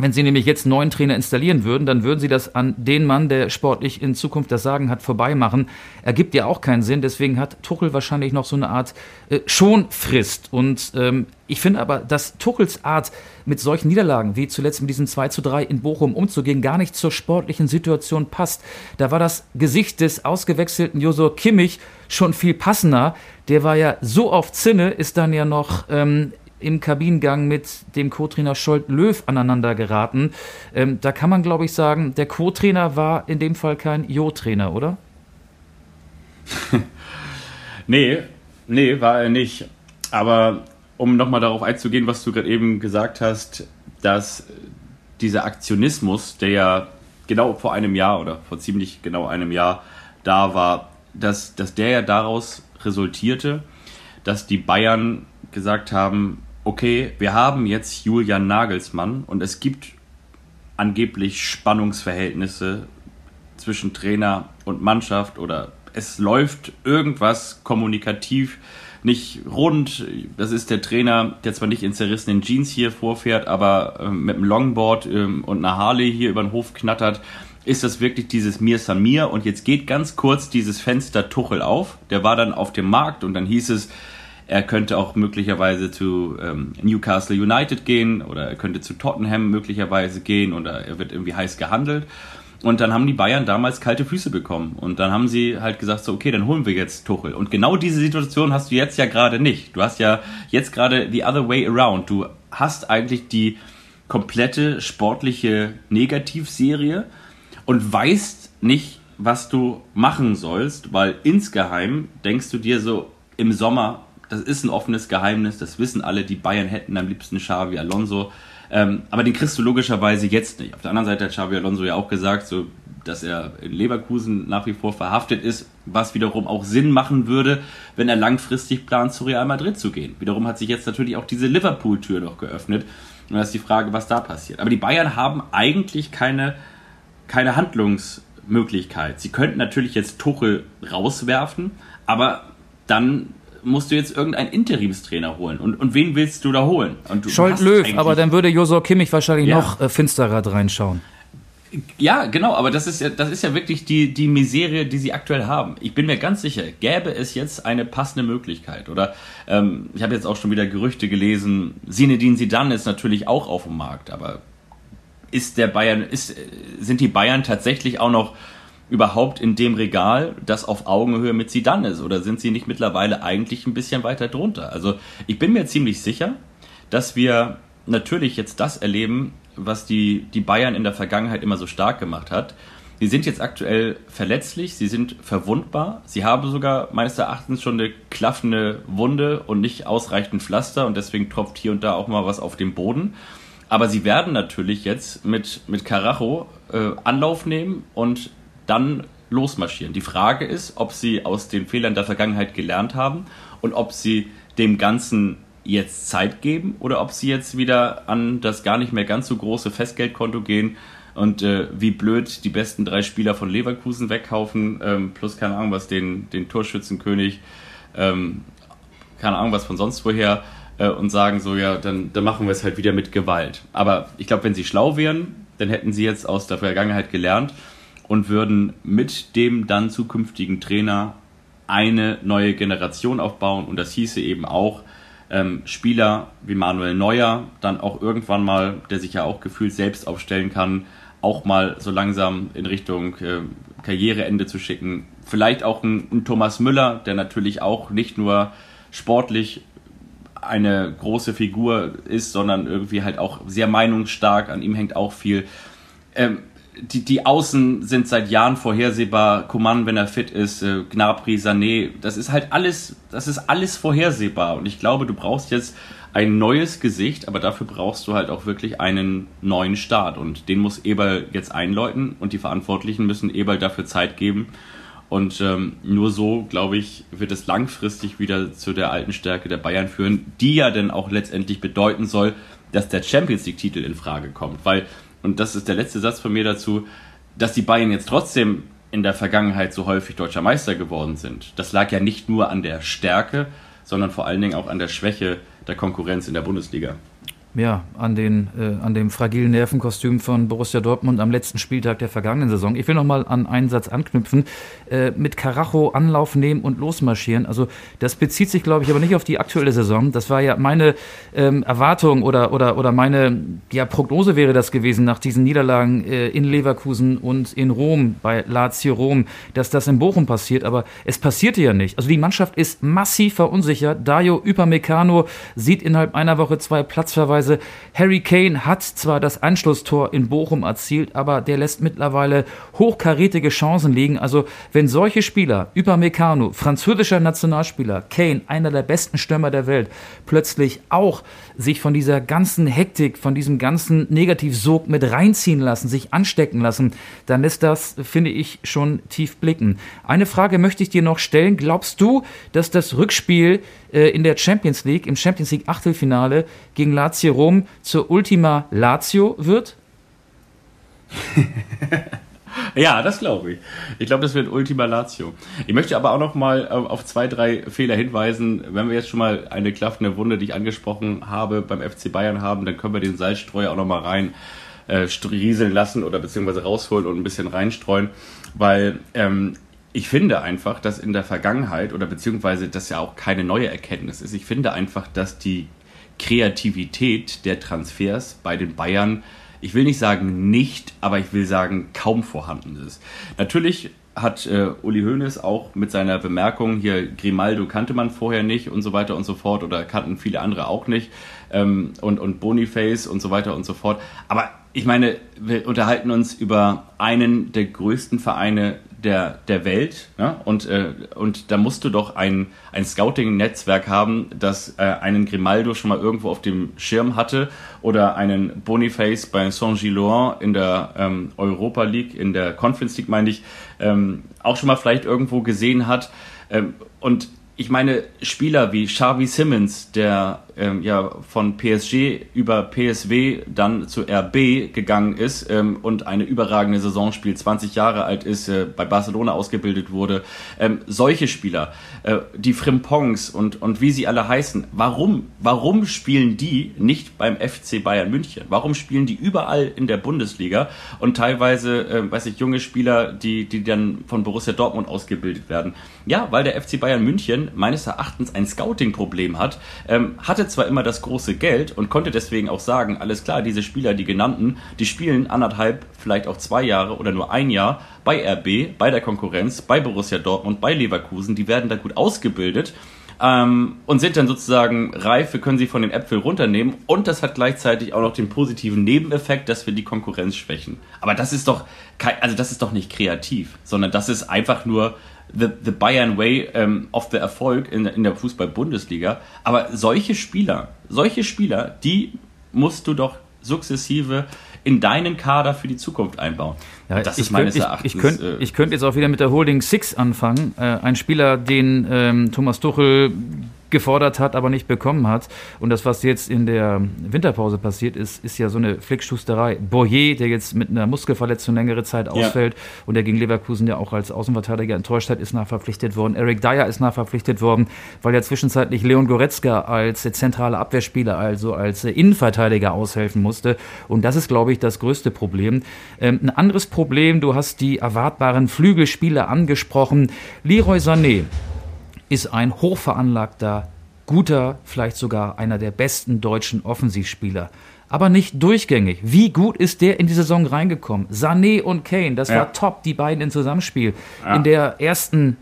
Wenn Sie nämlich jetzt neuen Trainer installieren würden, dann würden Sie das an den Mann, der sportlich in Zukunft das Sagen hat, vorbeimachen. Ergibt ja auch keinen Sinn. Deswegen hat Tuchel wahrscheinlich noch so eine Art äh, Schonfrist. Und ähm, ich finde aber, dass Tuchels Art, mit solchen Niederlagen wie zuletzt mit diesen 2 zu 3 in Bochum umzugehen, gar nicht zur sportlichen Situation passt. Da war das Gesicht des ausgewechselten Josor Kimmich schon viel passender. Der war ja so auf Zinne, ist dann ja noch ähm, im Kabinengang mit dem Co-Trainer Scholt Löw aneinander geraten. Ähm, da kann man, glaube ich, sagen, der Co-Trainer war in dem Fall kein Jo-Trainer, oder? nee, nee, war er nicht. Aber um nochmal darauf einzugehen, was du gerade eben gesagt hast, dass dieser Aktionismus, der ja genau vor einem Jahr oder vor ziemlich genau einem Jahr da war, dass, dass der ja daraus resultierte, dass die Bayern gesagt haben, okay, wir haben jetzt Julian Nagelsmann und es gibt angeblich Spannungsverhältnisse zwischen Trainer und Mannschaft oder es läuft irgendwas kommunikativ nicht rund. Das ist der Trainer, der zwar nicht in zerrissenen Jeans hier vorfährt, aber äh, mit einem Longboard äh, und einer Harley hier über den Hof knattert. Ist das wirklich dieses Mir Samir? Und jetzt geht ganz kurz dieses Fenster Tuchel auf. Der war dann auf dem Markt und dann hieß es, er könnte auch möglicherweise zu ähm, Newcastle United gehen oder er könnte zu Tottenham möglicherweise gehen oder er wird irgendwie heiß gehandelt. Und dann haben die Bayern damals kalte Füße bekommen. Und dann haben sie halt gesagt, so, okay, dann holen wir jetzt Tuchel. Und genau diese Situation hast du jetzt ja gerade nicht. Du hast ja jetzt gerade the other way around. Du hast eigentlich die komplette sportliche Negativserie und weißt nicht, was du machen sollst, weil insgeheim denkst du dir so im Sommer, das ist ein offenes Geheimnis, das wissen alle, die Bayern hätten am liebsten Xavi Alonso. Ähm, aber den kriegst du logischerweise jetzt nicht. Auf der anderen Seite hat Xavi Alonso ja auch gesagt, so, dass er in Leverkusen nach wie vor verhaftet ist, was wiederum auch Sinn machen würde, wenn er langfristig plant, zu Real Madrid zu gehen. Wiederum hat sich jetzt natürlich auch diese Liverpool-Tür noch geöffnet. Und da ist die Frage, was da passiert. Aber die Bayern haben eigentlich keine, keine Handlungsmöglichkeit. Sie könnten natürlich jetzt Tuchel rauswerfen, aber dann musst du jetzt irgendeinen Interimstrainer holen. Und, und wen willst du da holen? Du Scholt Löw, aber dann würde Josor Kimmich wahrscheinlich ja. noch äh, finsterer reinschauen. Ja, genau, aber das ist ja, das ist ja wirklich die, die Miserie, die sie aktuell haben. Ich bin mir ganz sicher, gäbe es jetzt eine passende Möglichkeit. Oder ähm, ich habe jetzt auch schon wieder Gerüchte gelesen, Sinedin Sidan ist natürlich auch auf dem Markt, aber ist der Bayern, ist, sind die Bayern tatsächlich auch noch überhaupt in dem Regal, das auf Augenhöhe mit sie dann ist? Oder sind sie nicht mittlerweile eigentlich ein bisschen weiter drunter? Also ich bin mir ziemlich sicher, dass wir natürlich jetzt das erleben, was die, die Bayern in der Vergangenheit immer so stark gemacht hat. Sie sind jetzt aktuell verletzlich, sie sind verwundbar, sie haben sogar meines Erachtens schon eine klaffende Wunde und nicht ausreichend Pflaster und deswegen tropft hier und da auch mal was auf den Boden. Aber sie werden natürlich jetzt mit, mit Carajo äh, Anlauf nehmen und dann losmarschieren. Die Frage ist, ob sie aus den Fehlern der Vergangenheit gelernt haben und ob sie dem Ganzen jetzt Zeit geben oder ob sie jetzt wieder an das gar nicht mehr ganz so große Festgeldkonto gehen und äh, wie blöd die besten drei Spieler von Leverkusen wegkaufen, ähm, plus keine Ahnung was, den, den Torschützenkönig, ähm, keine Ahnung was von sonst woher äh, und sagen so, ja, dann, dann machen wir es halt wieder mit Gewalt. Aber ich glaube, wenn sie schlau wären, dann hätten sie jetzt aus der Vergangenheit gelernt und würden mit dem dann zukünftigen Trainer eine neue Generation aufbauen und das hieße eben auch, ähm, Spieler wie Manuel Neuer, dann auch irgendwann mal, der sich ja auch gefühlt selbst aufstellen kann, auch mal so langsam in Richtung äh, Karriereende zu schicken. Vielleicht auch ein, ein, Thomas Müller, der natürlich auch nicht nur sportlich eine große Figur ist, sondern irgendwie halt auch sehr meinungsstark, an ihm hängt auch viel. Ähm, die, die Außen sind seit Jahren vorhersehbar. Coman, wenn er fit ist, äh, Gnabry, Sané, das ist halt alles, das ist alles vorhersehbar. Und ich glaube, du brauchst jetzt ein neues Gesicht, aber dafür brauchst du halt auch wirklich einen neuen Start. Und den muss Eberl jetzt einläuten und die Verantwortlichen müssen Eberl dafür Zeit geben. Und ähm, nur so, glaube ich, wird es langfristig wieder zu der alten Stärke der Bayern führen, die ja dann auch letztendlich bedeuten soll, dass der Champions League-Titel in Frage kommt. Weil und das ist der letzte Satz von mir dazu, dass die Bayern jetzt trotzdem in der Vergangenheit so häufig deutscher Meister geworden sind. Das lag ja nicht nur an der Stärke, sondern vor allen Dingen auch an der Schwäche der Konkurrenz in der Bundesliga ja, an, den, äh, an dem fragilen Nervenkostüm von Borussia Dortmund am letzten Spieltag der vergangenen Saison. Ich will noch mal an einen Satz anknüpfen. Äh, mit Karacho Anlauf nehmen und losmarschieren. Also das bezieht sich, glaube ich, aber nicht auf die aktuelle Saison. Das war ja meine ähm, Erwartung oder, oder, oder meine ja, Prognose wäre das gewesen nach diesen Niederlagen äh, in Leverkusen und in Rom, bei Lazio Rom, dass das in Bochum passiert. Aber es passierte ja nicht. Also die Mannschaft ist massiv verunsichert. Dario Upamecano sieht innerhalb einer Woche zwei Platzverweise Beispielsweise Harry Kane hat zwar das Anschlusstor in Bochum erzielt, aber der lässt mittlerweile hochkarätige Chancen liegen. Also wenn solche Spieler, Upamecano, französischer Nationalspieler, Kane, einer der besten Stürmer der Welt, plötzlich auch sich von dieser ganzen Hektik, von diesem ganzen Negativsog mit reinziehen lassen, sich anstecken lassen, dann lässt das, finde ich, schon tief blicken. Eine Frage möchte ich dir noch stellen. Glaubst du, dass das Rückspiel äh, in der Champions League, im Champions League Achtelfinale gegen Lazio Rom zur Ultima Lazio wird? ja, das glaube ich. Ich glaube, das wird Ultima Lazio. Ich möchte aber auch noch mal äh, auf zwei, drei Fehler hinweisen. Wenn wir jetzt schon mal eine klaffende Wunde, die ich angesprochen habe, beim FC Bayern haben, dann können wir den Salzstreuer auch noch mal rein äh, rieseln lassen oder beziehungsweise rausholen und ein bisschen reinstreuen, weil ähm, ich finde einfach, dass in der Vergangenheit oder beziehungsweise das ja auch keine neue Erkenntnis ist, ich finde einfach, dass die Kreativität der Transfers bei den Bayern, ich will nicht sagen nicht, aber ich will sagen kaum vorhanden ist. Natürlich hat äh, Uli Hoeneß auch mit seiner Bemerkung hier Grimaldo kannte man vorher nicht und so weiter und so fort oder kannten viele andere auch nicht ähm, und, und Boniface und so weiter und so fort. Aber ich meine, wir unterhalten uns über einen der größten Vereine der, der Welt. Ja? Und, äh, und da musst du doch ein, ein Scouting-Netzwerk haben, das äh, einen Grimaldo schon mal irgendwo auf dem Schirm hatte oder einen Boniface bei Saint-Gilloin in der ähm, Europa League, in der Conference League, meine ich, ähm, auch schon mal vielleicht irgendwo gesehen hat. Ähm, und ich meine, Spieler wie Xavi Simmons, der ähm, ja von PSG über PSW dann zu RB gegangen ist ähm, und eine überragende Saison spielt, 20 Jahre alt ist, äh, bei Barcelona ausgebildet wurde. Ähm, solche Spieler, äh, die Frimpongs und, und wie sie alle heißen, warum, warum spielen die nicht beim FC Bayern München? Warum spielen die überall in der Bundesliga und teilweise, äh, weiß ich, junge Spieler, die, die dann von Borussia Dortmund ausgebildet werden? Ja, weil der FC Bayern München meines Erachtens ein Scouting-Problem hat. Ähm, hatte zwar immer das große Geld und konnte deswegen auch sagen, alles klar, diese Spieler, die genannten, die spielen anderthalb, vielleicht auch zwei Jahre oder nur ein Jahr bei RB, bei der Konkurrenz, bei Borussia Dortmund, bei Leverkusen, die werden da gut ausgebildet ähm, und sind dann sozusagen reif, wir können sie von den Äpfeln runternehmen und das hat gleichzeitig auch noch den positiven Nebeneffekt, dass wir die Konkurrenz schwächen. Aber das ist doch also das ist doch nicht kreativ, sondern das ist einfach nur the, the Bayern Way ähm, of the Erfolg in, in der Fußball-Bundesliga. Aber solche Spieler, solche Spieler, die musst du doch sukzessive in deinen Kader für die Zukunft einbauen. Ja, das ist meines könnt, Erachtens. Ich, ich könnte äh, könnt jetzt auch wieder mit der Holding Six anfangen. Äh, ein Spieler, den ähm, Thomas Tuchel gefordert hat, aber nicht bekommen hat. Und das, was jetzt in der Winterpause passiert ist, ist ja so eine Flickschusterei. Boyer, der jetzt mit einer Muskelverletzung längere Zeit ausfällt ja. und der gegen Leverkusen ja auch als Außenverteidiger enttäuscht hat, ist nachverpflichtet worden. Eric Dyer ist nachverpflichtet worden, weil ja zwischenzeitlich Leon Goretzka als zentrale Abwehrspieler, also als Innenverteidiger aushelfen musste. Und das ist, glaube ich, das größte Problem. Ähm, ein anderes Problem, du hast die erwartbaren Flügelspieler angesprochen. Leroy Sané ist ein hochveranlagter, guter, vielleicht sogar einer der besten deutschen Offensivspieler. Aber nicht durchgängig. Wie gut ist der in die Saison reingekommen? Sané und Kane, das ja. war top, die beiden in Zusammenspiel. Ja. In der ersten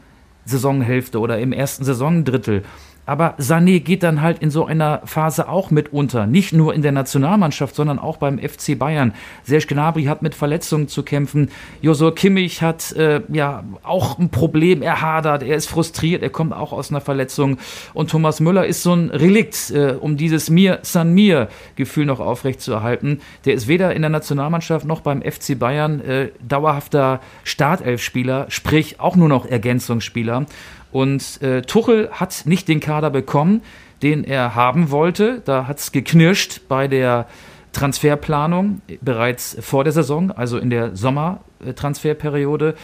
Saisonhälfte oder im ersten Saisondrittel. Aber Sané geht dann halt in so einer Phase auch mit unter. Nicht nur in der Nationalmannschaft, sondern auch beim FC Bayern. Serge Gnabry hat mit Verletzungen zu kämpfen. Josor Kimmich hat äh, ja auch ein Problem. Er hadert, er ist frustriert, er kommt auch aus einer Verletzung. Und Thomas Müller ist so ein Relikt, äh, um dieses Mir San Mir Gefühl noch aufrechtzuerhalten. Der ist weder in der Nationalmannschaft noch beim FC Bayern äh, dauerhafter Startelfspieler, sprich auch nur noch Ergänzungsspieler. Und äh, Tuchel hat nicht den Kader bekommen, den er haben wollte. Da hat es geknirscht bei der Transferplanung bereits vor der Saison, also in der Sommertransferperiode.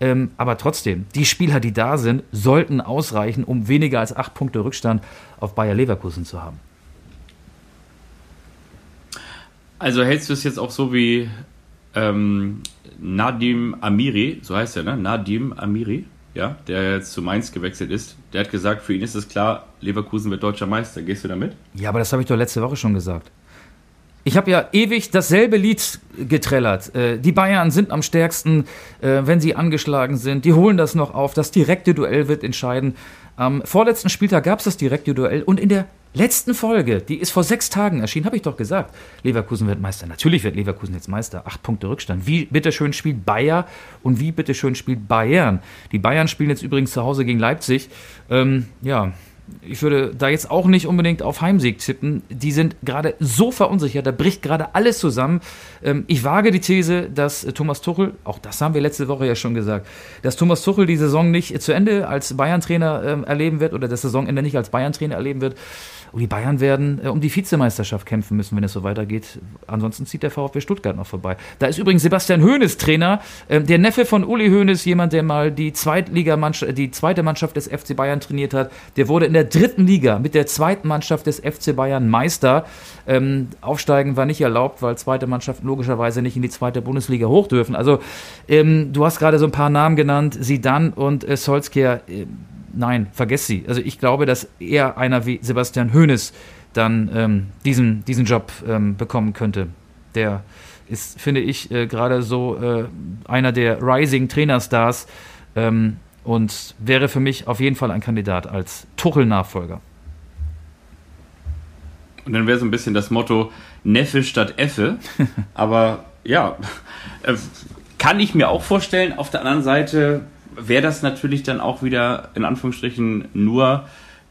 Ähm, aber trotzdem, die Spieler, die da sind, sollten ausreichen, um weniger als acht Punkte Rückstand auf Bayer Leverkusen zu haben. Also hältst du es jetzt auch so wie ähm, Nadim Amiri, so heißt er, ne? Nadim Amiri? Ja, der jetzt zu Mainz gewechselt ist, der hat gesagt, für ihn ist es klar, Leverkusen wird deutscher Meister. Gehst du damit? Ja, aber das habe ich doch letzte Woche schon gesagt. Ich habe ja ewig dasselbe Lied getrellert. Äh, die Bayern sind am stärksten, äh, wenn sie angeschlagen sind. Die holen das noch auf. Das direkte Duell wird entscheiden. Am vorletzten Spieltag gab es das direkte Duell und in der letzten Folge, die ist vor sechs Tagen erschienen, habe ich doch gesagt, Leverkusen wird Meister. Natürlich wird Leverkusen jetzt Meister. Acht Punkte Rückstand. Wie bitteschön spielt Bayer und wie bitteschön spielt Bayern? Die Bayern spielen jetzt übrigens zu Hause gegen Leipzig. Ähm, ja, ich würde da jetzt auch nicht unbedingt auf Heimsieg tippen. Die sind gerade so verunsichert, da bricht gerade alles zusammen. Ähm, ich wage die These, dass Thomas Tuchel, auch das haben wir letzte Woche ja schon gesagt, dass Thomas Tuchel die Saison nicht zu Ende als Bayern-Trainer ähm, erleben wird oder das Saisonende nicht als Bayern-Trainer erleben wird. Und die Bayern werden äh, um die Vizemeisterschaft kämpfen müssen, wenn es so weitergeht. Ansonsten zieht der VfB Stuttgart noch vorbei. Da ist übrigens Sebastian Hoeneß Trainer. Ähm, der Neffe von Uli Hoeneß, jemand, der mal die, Zweitligamannschaft, die zweite Mannschaft des FC Bayern trainiert hat. Der wurde in der dritten Liga mit der zweiten Mannschaft des FC Bayern Meister. Ähm, aufsteigen war nicht erlaubt, weil zweite Mannschaften logischerweise nicht in die zweite Bundesliga hoch dürfen. Also ähm, du hast gerade so ein paar Namen genannt, Sidan und äh, Solskjaer. Äh, nein, vergesst sie. Also ich glaube, dass eher einer wie Sebastian Hoeneß dann ähm, diesen, diesen Job ähm, bekommen könnte. Der ist, finde ich, äh, gerade so äh, einer der Rising Trainerstars ähm, und wäre für mich auf jeden Fall ein Kandidat als Tuchel-Nachfolger. Und dann wäre so ein bisschen das Motto Neffe statt Effe. Aber ja, äh, kann ich mir auch vorstellen. Auf der anderen Seite wäre das natürlich dann auch wieder in Anführungsstrichen nur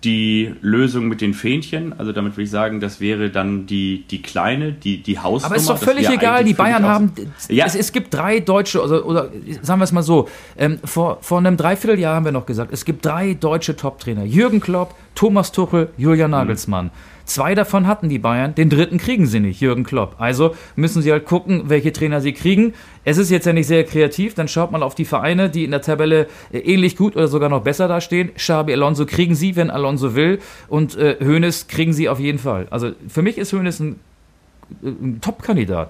die Lösung mit den Fähnchen. Also damit würde ich sagen, das wäre dann die, die kleine, die, die Hausnummer. Aber ist doch völlig egal, die Bayern haben, ja. es, es gibt drei deutsche, also, oder sagen wir es mal so, ähm, vor, vor einem Dreivierteljahr haben wir noch gesagt, es gibt drei deutsche Top-Trainer. Jürgen Klopp, Thomas Tuchel, Julian Nagelsmann. Mhm. Zwei davon hatten die Bayern, den dritten kriegen sie nicht, Jürgen Klopp. Also müssen sie halt gucken, welche Trainer sie kriegen. Es ist jetzt ja nicht sehr kreativ, dann schaut mal auf die Vereine, die in der Tabelle äh, ähnlich gut oder sogar noch besser dastehen. Xabi Alonso kriegen sie, wenn Alonso will und äh, Hoeneß kriegen sie auf jeden Fall. Also für mich ist Hoeneß ein, äh, ein Top-Kandidat.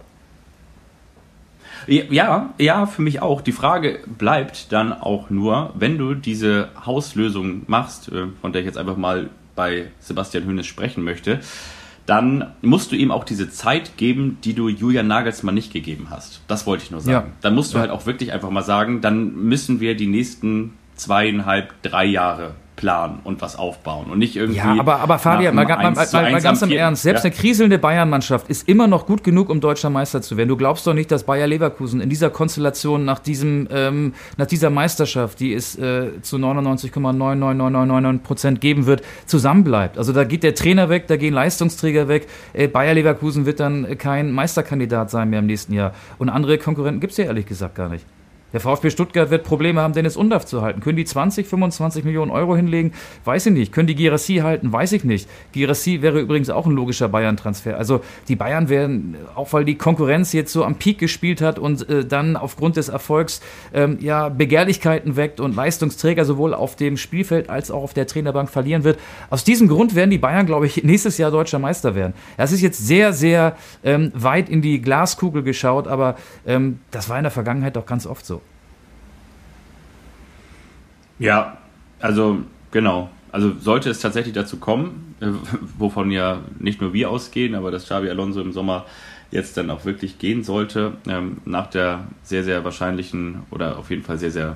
Ja, ja, für mich auch. Die Frage bleibt dann auch nur, wenn du diese Hauslösung machst, äh, von der ich jetzt einfach mal bei Sebastian Hönes sprechen möchte, dann musst du ihm auch diese Zeit geben, die du Julian Nagelsmann nicht gegeben hast. Das wollte ich nur sagen. Ja. Dann musst du ja. halt auch wirklich einfach mal sagen, dann müssen wir die nächsten zweieinhalb, drei Jahre planen und was aufbauen und nicht irgendwie. Ja, aber, aber Fabian, mal, mal, mal, mal ganz im Ernst, selbst ja. eine kriselnde Bayern-Mannschaft ist immer noch gut genug, um deutscher Meister zu werden. Du glaubst doch nicht, dass Bayer Leverkusen in dieser Konstellation nach diesem, ähm, nach dieser Meisterschaft, die es äh, zu 99,99999 Prozent geben wird, zusammenbleibt. Also da geht der Trainer weg, da gehen Leistungsträger weg. Äh, Bayer Leverkusen wird dann kein Meisterkandidat sein mehr im nächsten Jahr. Und andere Konkurrenten gibt es ja ehrlich gesagt gar nicht. Der VfB Stuttgart wird Probleme haben, Dennis Undaff zu halten. Können die 20, 25 Millionen Euro hinlegen? Weiß ich nicht. Können die Girassi halten? Weiß ich nicht. Girassi wäre übrigens auch ein logischer Bayern-Transfer. Also die Bayern werden, auch weil die Konkurrenz jetzt so am Peak gespielt hat und äh, dann aufgrund des Erfolgs ähm, ja Begehrlichkeiten weckt und Leistungsträger sowohl auf dem Spielfeld als auch auf der Trainerbank verlieren wird. Aus diesem Grund werden die Bayern, glaube ich, nächstes Jahr deutscher Meister werden. Das ist jetzt sehr, sehr ähm, weit in die Glaskugel geschaut, aber ähm, das war in der Vergangenheit doch ganz oft so. Ja, also genau. Also sollte es tatsächlich dazu kommen, äh, wovon ja nicht nur wir ausgehen, aber dass Xabi Alonso im Sommer jetzt dann auch wirklich gehen sollte, ähm, nach der sehr, sehr wahrscheinlichen oder auf jeden Fall sehr, sehr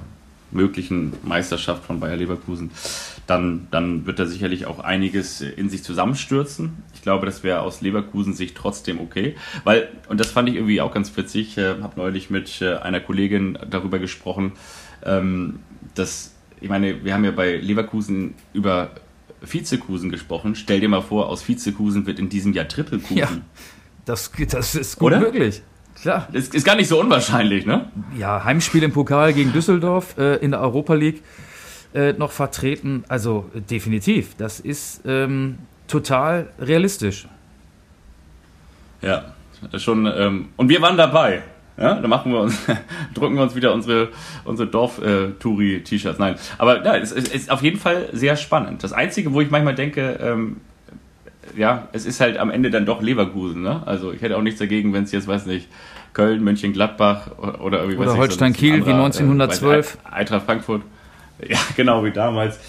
möglichen Meisterschaft von Bayer Leverkusen, dann, dann wird er sicherlich auch einiges in sich zusammenstürzen. Ich glaube, das wäre aus Leverkusen Sicht trotzdem okay, weil, und das fand ich irgendwie auch ganz witzig, äh, habe neulich mit äh, einer Kollegin darüber gesprochen, ähm, dass ich meine, wir haben ja bei Leverkusen über Vizekusen gesprochen. Stell dir mal vor, aus Vizekusen wird in diesem Jahr Trippelkusen. Ja, das, das ist gut Oder? möglich. Klar. Das ist gar nicht so unwahrscheinlich, ne? Ja, Heimspiel im Pokal gegen Düsseldorf äh, in der Europa League äh, noch vertreten. Also definitiv. Das ist ähm, total realistisch. Ja, schon. Ähm, und wir waren dabei. Ja, dann machen wir uns, drücken wir uns wieder unsere, unsere Dorf-Touri-T-Shirts. Nein, aber ja, es, es, ist auf jeden Fall sehr spannend. Das Einzige, wo ich manchmal denke, ähm, ja, es ist halt am Ende dann doch Leverkusen. Ne? Also ich hätte auch nichts dagegen, wenn es jetzt, weiß nicht, Köln, Mönchengladbach oder irgendwie oder Holstein Kiel wie 1912. Äh, Eintracht Frankfurt. Ja, genau wie damals.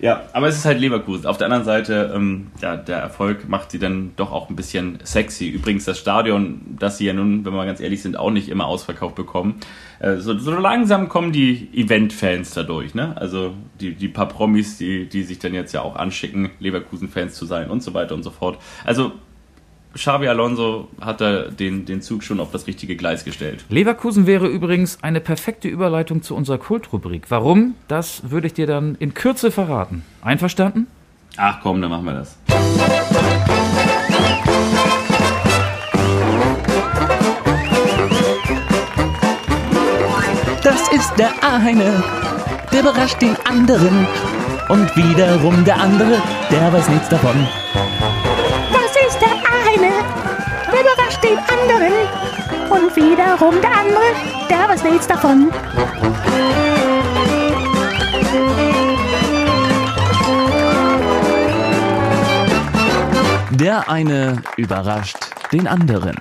Ja, aber es ist halt Leverkusen. Auf der anderen Seite, ähm, ja, der Erfolg macht sie dann doch auch ein bisschen sexy. Übrigens das Stadion, das sie ja nun, wenn wir ganz ehrlich sind, auch nicht immer ausverkauft bekommen. Äh, so, so, langsam kommen die Event-Fans dadurch, ne? Also die, die paar Promis, die, die sich dann jetzt ja auch anschicken, Leverkusen-Fans zu sein und so weiter und so fort. Also Xavi Alonso hat da den, den Zug schon auf das richtige Gleis gestellt. Leverkusen wäre übrigens eine perfekte Überleitung zu unserer Kultrubrik. Warum? Das würde ich dir dann in Kürze verraten. Einverstanden? Ach komm, dann machen wir das. Das ist der eine, der überrascht den anderen. Und wiederum der andere, der weiß nichts davon Und wiederum der andere, der weiß nichts davon. Der eine überrascht den anderen.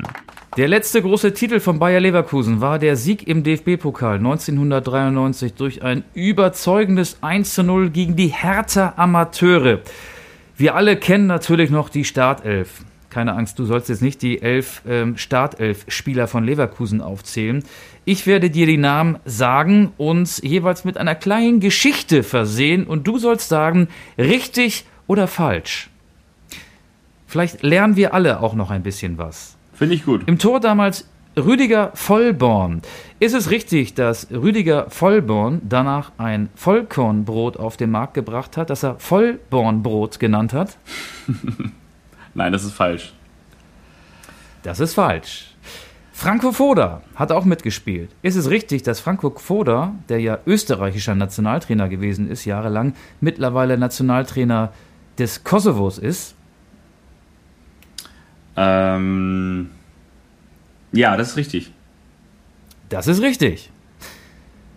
Der letzte große Titel von Bayer Leverkusen war der Sieg im DFB-Pokal 1993 durch ein überzeugendes 1 zu 0 gegen die Hertha Amateure. Wir alle kennen natürlich noch die Startelf keine Angst, du sollst jetzt nicht die elf ähm, Startelf-Spieler von Leverkusen aufzählen. Ich werde dir die Namen sagen und jeweils mit einer kleinen Geschichte versehen und du sollst sagen, richtig oder falsch. Vielleicht lernen wir alle auch noch ein bisschen was. Finde ich gut. Im Tor damals Rüdiger Vollborn. Ist es richtig, dass Rüdiger Vollborn danach ein Vollkornbrot auf den Markt gebracht hat, das er Vollbornbrot genannt hat? Nein, das ist falsch. Das ist falsch. Franco Foda hat auch mitgespielt. Ist es richtig, dass Franco Foda, der ja österreichischer Nationaltrainer gewesen ist, jahrelang, mittlerweile Nationaltrainer des Kosovos ist? Ähm, ja, das ist richtig. Das ist richtig.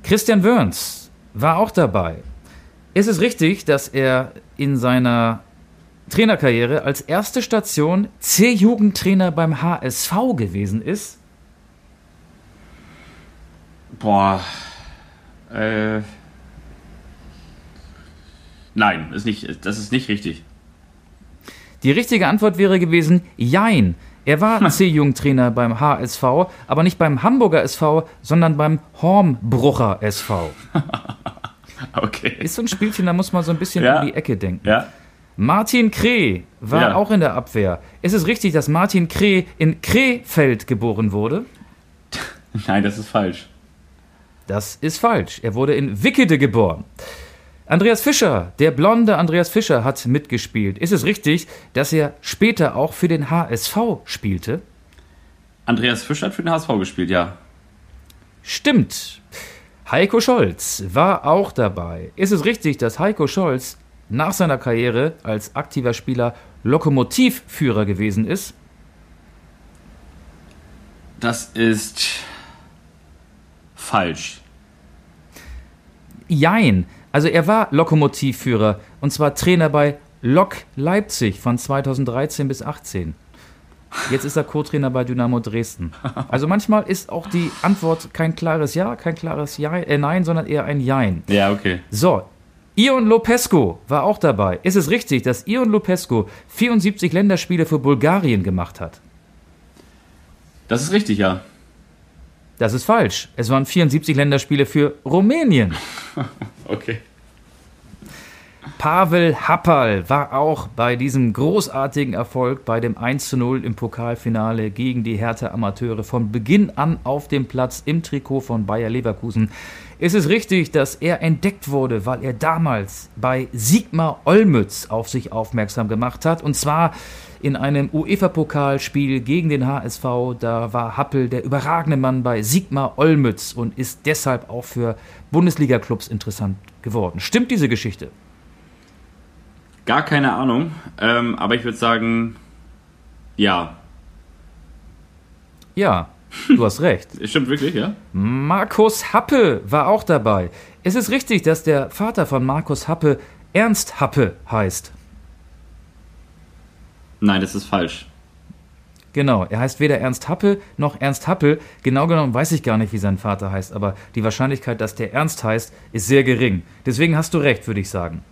Christian Wörns war auch dabei. Ist es richtig, dass er in seiner Trainerkarriere als erste Station C-Jugendtrainer beim HSV gewesen ist? Boah. Äh. Nein, ist nicht, das ist nicht richtig. Die richtige Antwort wäre gewesen Jein. Er war C-Jugendtrainer beim HSV, aber nicht beim Hamburger SV, sondern beim Hornbrucher SV. Okay. Ist so ein Spielchen, da muss man so ein bisschen Ja. um die Ecke denken. Ja. Martin Kreh war Ja. auch in der Abwehr. Ist es richtig, dass Martin Kreh in Krefeld geboren wurde? Nein, das ist falsch. Das ist falsch. Er wurde in Wickede geboren. Andreas Fischer, der blonde Andreas Fischer, hat mitgespielt. Ist es richtig, dass er später auch für den HSV spielte? Andreas Fischer hat für den HSV gespielt, ja. Stimmt. Heiko Scholz war auch dabei. Ist es richtig, dass Heiko Scholz nach seiner Karriere als aktiver Spieler Lokomotivführer gewesen ist? Das ist falsch. Jein. Also er war Lokomotivführer und zwar Trainer bei Lok Leipzig von 2013 bis 18. Jetzt ist er Co-Trainer bei Dynamo Dresden. Also manchmal ist auch die Antwort kein klares Ja, kein klares ja, äh, Nein, sondern eher ein Jein. Ja, okay. So, Ion Lopescu war auch dabei. Ist es richtig, dass Ion Lopescu 74 Länderspiele für Bulgarien gemacht hat? Das ist richtig, ja. Das ist falsch. Es waren 74 Länderspiele für Rumänien. Okay. Pavel Happal war auch bei diesem großartigen Erfolg bei dem 1 zu 0 im Pokalfinale gegen die Hertha Amateure von Beginn an auf dem Platz im Trikot von Bayer Leverkusen. Ist es richtig, dass er entdeckt wurde, weil er damals bei Sigmar Olmütz auf sich aufmerksam gemacht hat? Und zwar in einem UEFA-Pokalspiel gegen den HSV. Da war Happel der überragende Mann bei Sigmar Olmütz und ist deshalb auch für Bundesliga-Clubs interessant geworden. Stimmt diese Geschichte? Gar keine Ahnung, ähm, aber ich würde sagen, ja. Ja, du hast recht. Stimmt wirklich, ja? Markus Happe war auch dabei. Es ist richtig, dass der Vater von Markus Happe Ernst Happe heißt. Nein, das ist falsch. Genau, er heißt weder Ernst Happe noch Ernst Happel. Genau genommen weiß ich gar nicht, wie sein Vater heißt, aber die Wahrscheinlichkeit, dass der Ernst heißt, ist sehr gering. Deswegen hast du recht, würde ich sagen.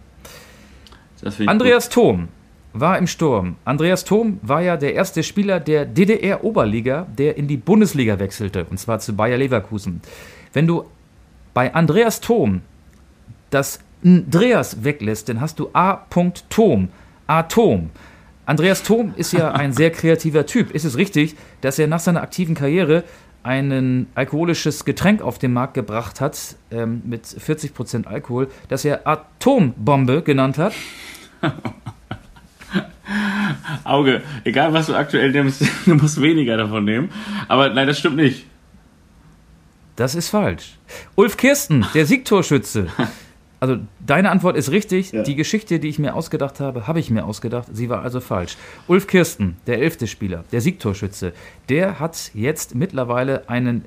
Andreas Thom war im Sturm. Andreas Thom war ja der erste Spieler der DDR-Oberliga, der in die Bundesliga wechselte, und zwar zu Bayer Leverkusen. Wenn du bei Andreas Thom das Andreas weglässt, dann hast du A. Thom, Atom. Andreas Thom ist ja ein sehr kreativer Typ. Ist es richtig, dass er nach seiner aktiven Karriere ein alkoholisches Getränk auf den Markt gebracht hat, ähm, mit 40% Alkohol, das er Atombombe genannt hat? Auge, egal was du aktuell nimmst, du musst weniger davon nehmen. Aber nein, das stimmt nicht. Das ist falsch. Ulf Kirsten, der Siegtorschütze. Also deine Antwort ist richtig. Ja. Die Geschichte, die ich mir ausgedacht habe, habe ich mir ausgedacht. Sie war also falsch. Ulf Kirsten, der elfte Spieler, der Siegtorschütze, der hat jetzt mittlerweile einen,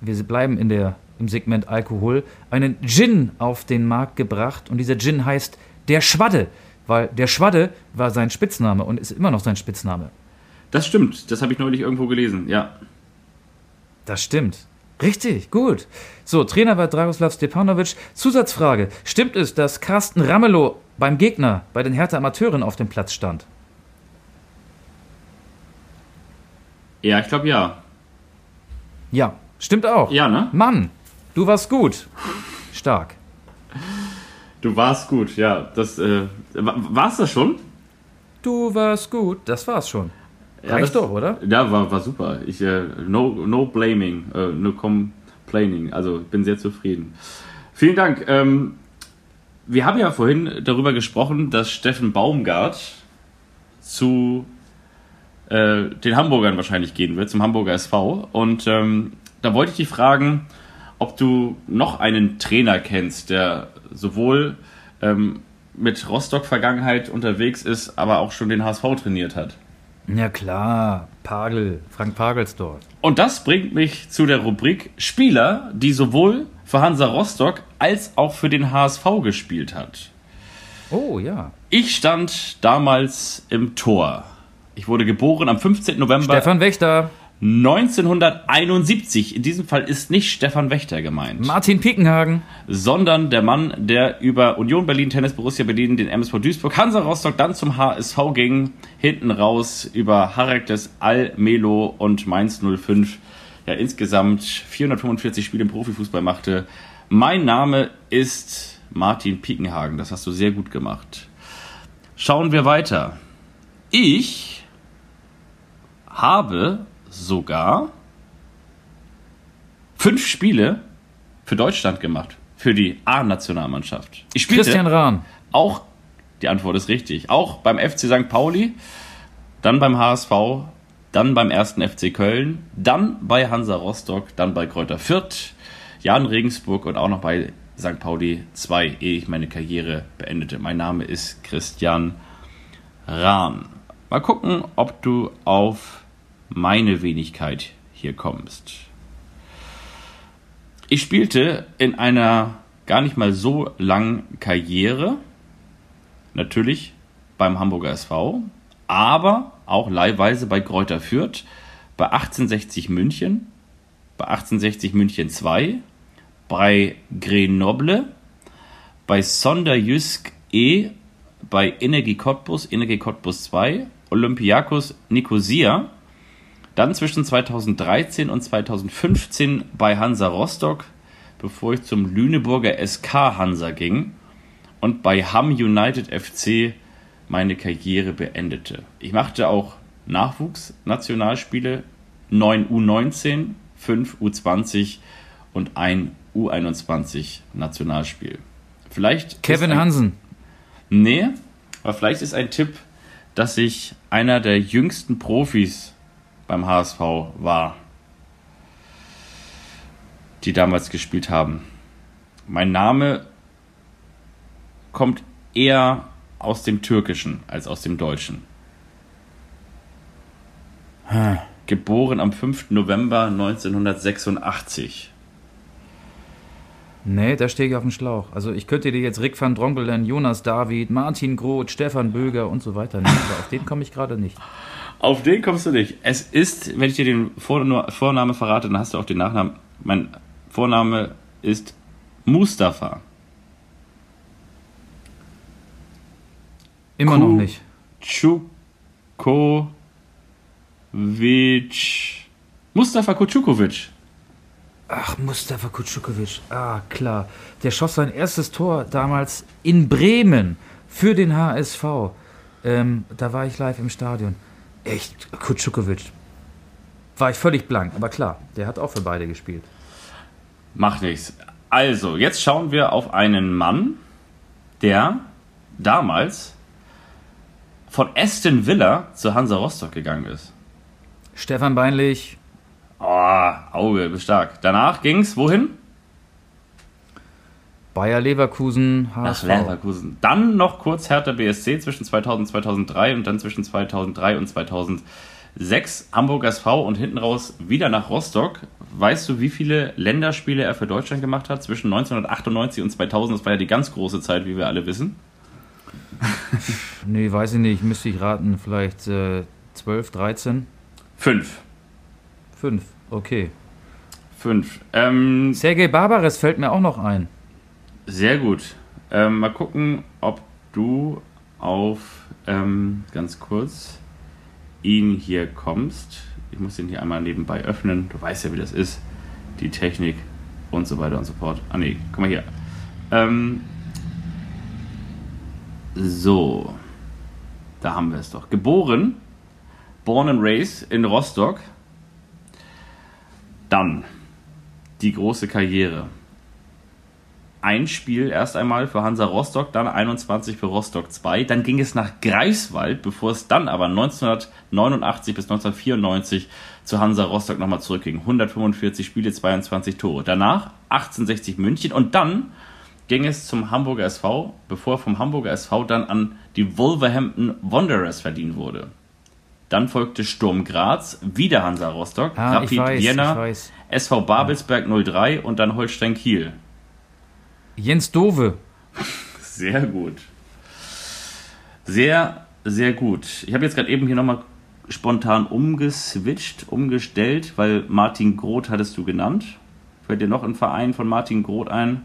wir bleiben in der, im Segment Alkohol, einen Gin auf den Markt gebracht. Und dieser Gin heißt der Schwadde, weil der Schwadde war sein Spitzname und ist immer noch sein Spitzname. Das stimmt, das habe ich neulich irgendwo gelesen, ja. Das stimmt. Richtig, gut. So, Trainer war Dragoslav Stepanovic. Zusatzfrage. Stimmt es, dass Carsten Ramelow beim Gegner, bei den Hertha Amateuren auf dem Platz stand? Ja, ich glaube ja. Ja, stimmt auch. Ja, ne? Mann, du warst gut. Stark. Du warst gut, ja. Das, äh, wa- war's das schon? Du warst gut. Das war's schon. Ja, Reicht das- doch, oder? Ja, war, war super. Ich, äh, no, no blaming, äh, no complaining. Also bin sehr zufrieden. Vielen Dank. Ähm, wir haben ja vorhin darüber gesprochen, dass Steffen Baumgart zu äh, den Hamburgern wahrscheinlich gehen wird, zum Hamburger SV. Und ähm, da wollte ich dich fragen, ob du noch einen Trainer kennst, der sowohl ähm, mit Rostock-Vergangenheit unterwegs ist, aber auch schon den HSV trainiert hat. Ja klar, Pagel, Frank Pagelsdorf. Und das bringt mich zu der Rubrik Spieler, die sowohl für Hansa Rostock als auch für den HSV gespielt hat. Oh ja. Ich stand damals im Tor. Ich wurde geboren am 15. November. Stefan Wächter. 1971. In diesem Fall ist nicht Stefan Wächter gemeint, Martin Pickenhagen. sondern der Mann, der über Union Berlin, Tennis Borussia Berlin, den MSV Duisburg, Hansa Rostock, dann zum HSV ging, hinten raus über Herakles, Almelo und Mainz 05. Ja, insgesamt 445 Spiele im Profifußball machte. Mein Name ist Martin Pickenhagen. Das hast du sehr gut gemacht. Schauen wir weiter. Ich habe sogar fünf Spiele für Deutschland gemacht. Für die A-Nationalmannschaft. Ich spielte Christian Rahn. auch, die Antwort ist richtig, auch beim FC St. Pauli, dann beim HSV, dann beim ersten FC Köln, dann bei Hansa Rostock, dann bei Kräuter Fürth, Jan Regensburg und auch noch bei St. Pauli 2, ehe ich meine Karriere beendete. Mein Name ist Christian Rahn. Mal gucken, ob du auf meine Wenigkeit hier kommst. Ich spielte in einer gar nicht mal so langen Karriere, natürlich beim Hamburger SV, aber auch leihweise bei Kräuter Fürth, bei 1860 München, bei 1860 München 2, bei Grenoble, bei Sonderjysk E, bei Energie Cottbus, Energie Cottbus 2, Olympiakos Nicosia, dann zwischen 2013 und 2015 bei Hansa Rostock, bevor ich zum Lüneburger SK Hansa ging und bei Hamm United FC meine Karriere beendete. Ich machte auch Nachwuchsnationalspiele, 9 U19, 5 U20 und ein U21 Nationalspiel. Vielleicht Kevin ein- Hansen. Nee, aber vielleicht ist ein Tipp, dass ich einer der jüngsten Profis beim HSV war, die damals gespielt haben. Mein Name kommt eher aus dem Türkischen als aus dem Deutschen. Geboren am 5. November 1986. Nee, da stehe ich auf dem Schlauch. Also ich könnte dir jetzt Rick van Dronkelen, Jonas David, Martin Groth, Stefan Böger und so weiter nehmen, aber auf den komme ich gerade nicht. Auf den kommst du nicht. Es ist, wenn ich dir den Vor Vorname verrate, dann hast du auch den Nachnamen. Mein Vorname ist Mustafa. Immer Kuh. noch nicht. Čukovic. Mustafa Kucukovic. Ach, Mustafa Kutschukovic. Ah, klar. Der schoss sein erstes Tor damals in Bremen für den HSV. Ähm, da war ich live im Stadion. Echt, Kutschukovic. War ich völlig blank, aber klar, der hat auch für beide gespielt. Macht nichts. Also, jetzt schauen wir auf einen Mann, der damals von Aston Villa zu Hansa Rostock gegangen ist. Stefan Beinlich, Oh, Auge, bist stark. Danach ging's wohin? Bayer Leverkusen, HSV. Leverkusen. Dann noch kurz Hertha BSC zwischen 2000 und 2003 und dann zwischen 2003 und 2006 Hamburg SV und hinten raus wieder nach Rostock. Weißt du, wie viele Länderspiele er für Deutschland gemacht hat zwischen 1998 und 2000? Das war ja die ganz große Zeit, wie wir alle wissen. Nee, weiß ich nicht, müsste ich raten, vielleicht äh, 12, 13, Fünf. 5. Okay. Fünf. Ähm, Sergei Barbares fällt mir auch noch ein. Sehr gut. Ähm, mal gucken, ob du auf, ähm, ganz kurz, ihn hier kommst. Ich muss den hier einmal nebenbei öffnen. Du weißt ja, wie das ist. Die Technik und so weiter und so fort. Ah, nee, guck mal hier. Ähm, so. Da haben wir es doch. Geboren, born and raised in Rostock. Dann die große Karriere. Ein Spiel erst einmal für Hansa Rostock, dann 21 für Rostock 2. Dann ging es nach Greifswald, bevor es dann aber 1989 bis 1994 zu Hansa Rostock nochmal zurückging. 145 Spiele, 22 Tore. Danach 1860 München und dann ging es zum Hamburger SV, bevor vom Hamburger SV dann an die Wolverhampton Wanderers verliehen wurde. Dann folgte Sturm Graz, wieder Hansa Rostock, Ah, Rapid weiß, Vienna. SV Babelsberg 03 und dann Holstein Kiel. Jens Dove. Sehr gut. Sehr, sehr gut. Ich habe jetzt gerade eben hier nochmal spontan umgeswitcht, umgestellt, weil Martin Groth hattest du genannt. Fällt dir noch ein Verein von Martin Groth ein?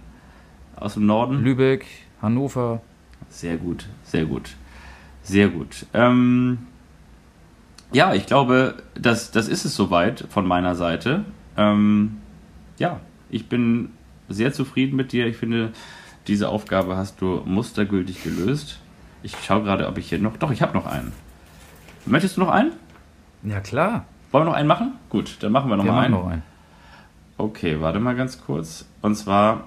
Aus dem Norden? Lübeck, Hannover. Sehr gut, sehr gut. Sehr gut. Ähm, ja, ich glaube, das, das ist es soweit von meiner Seite. Ähm, ja, ich bin sehr zufrieden mit dir. Ich finde, diese Aufgabe hast du mustergültig gelöst. Ich schaue gerade, ob ich hier noch. Doch, ich habe noch einen. Möchtest du noch einen? Ja, klar. Wollen wir noch einen machen? Gut, dann machen wir noch Wir mal machen einen. noch einen. Okay, warte mal ganz kurz. Und zwar,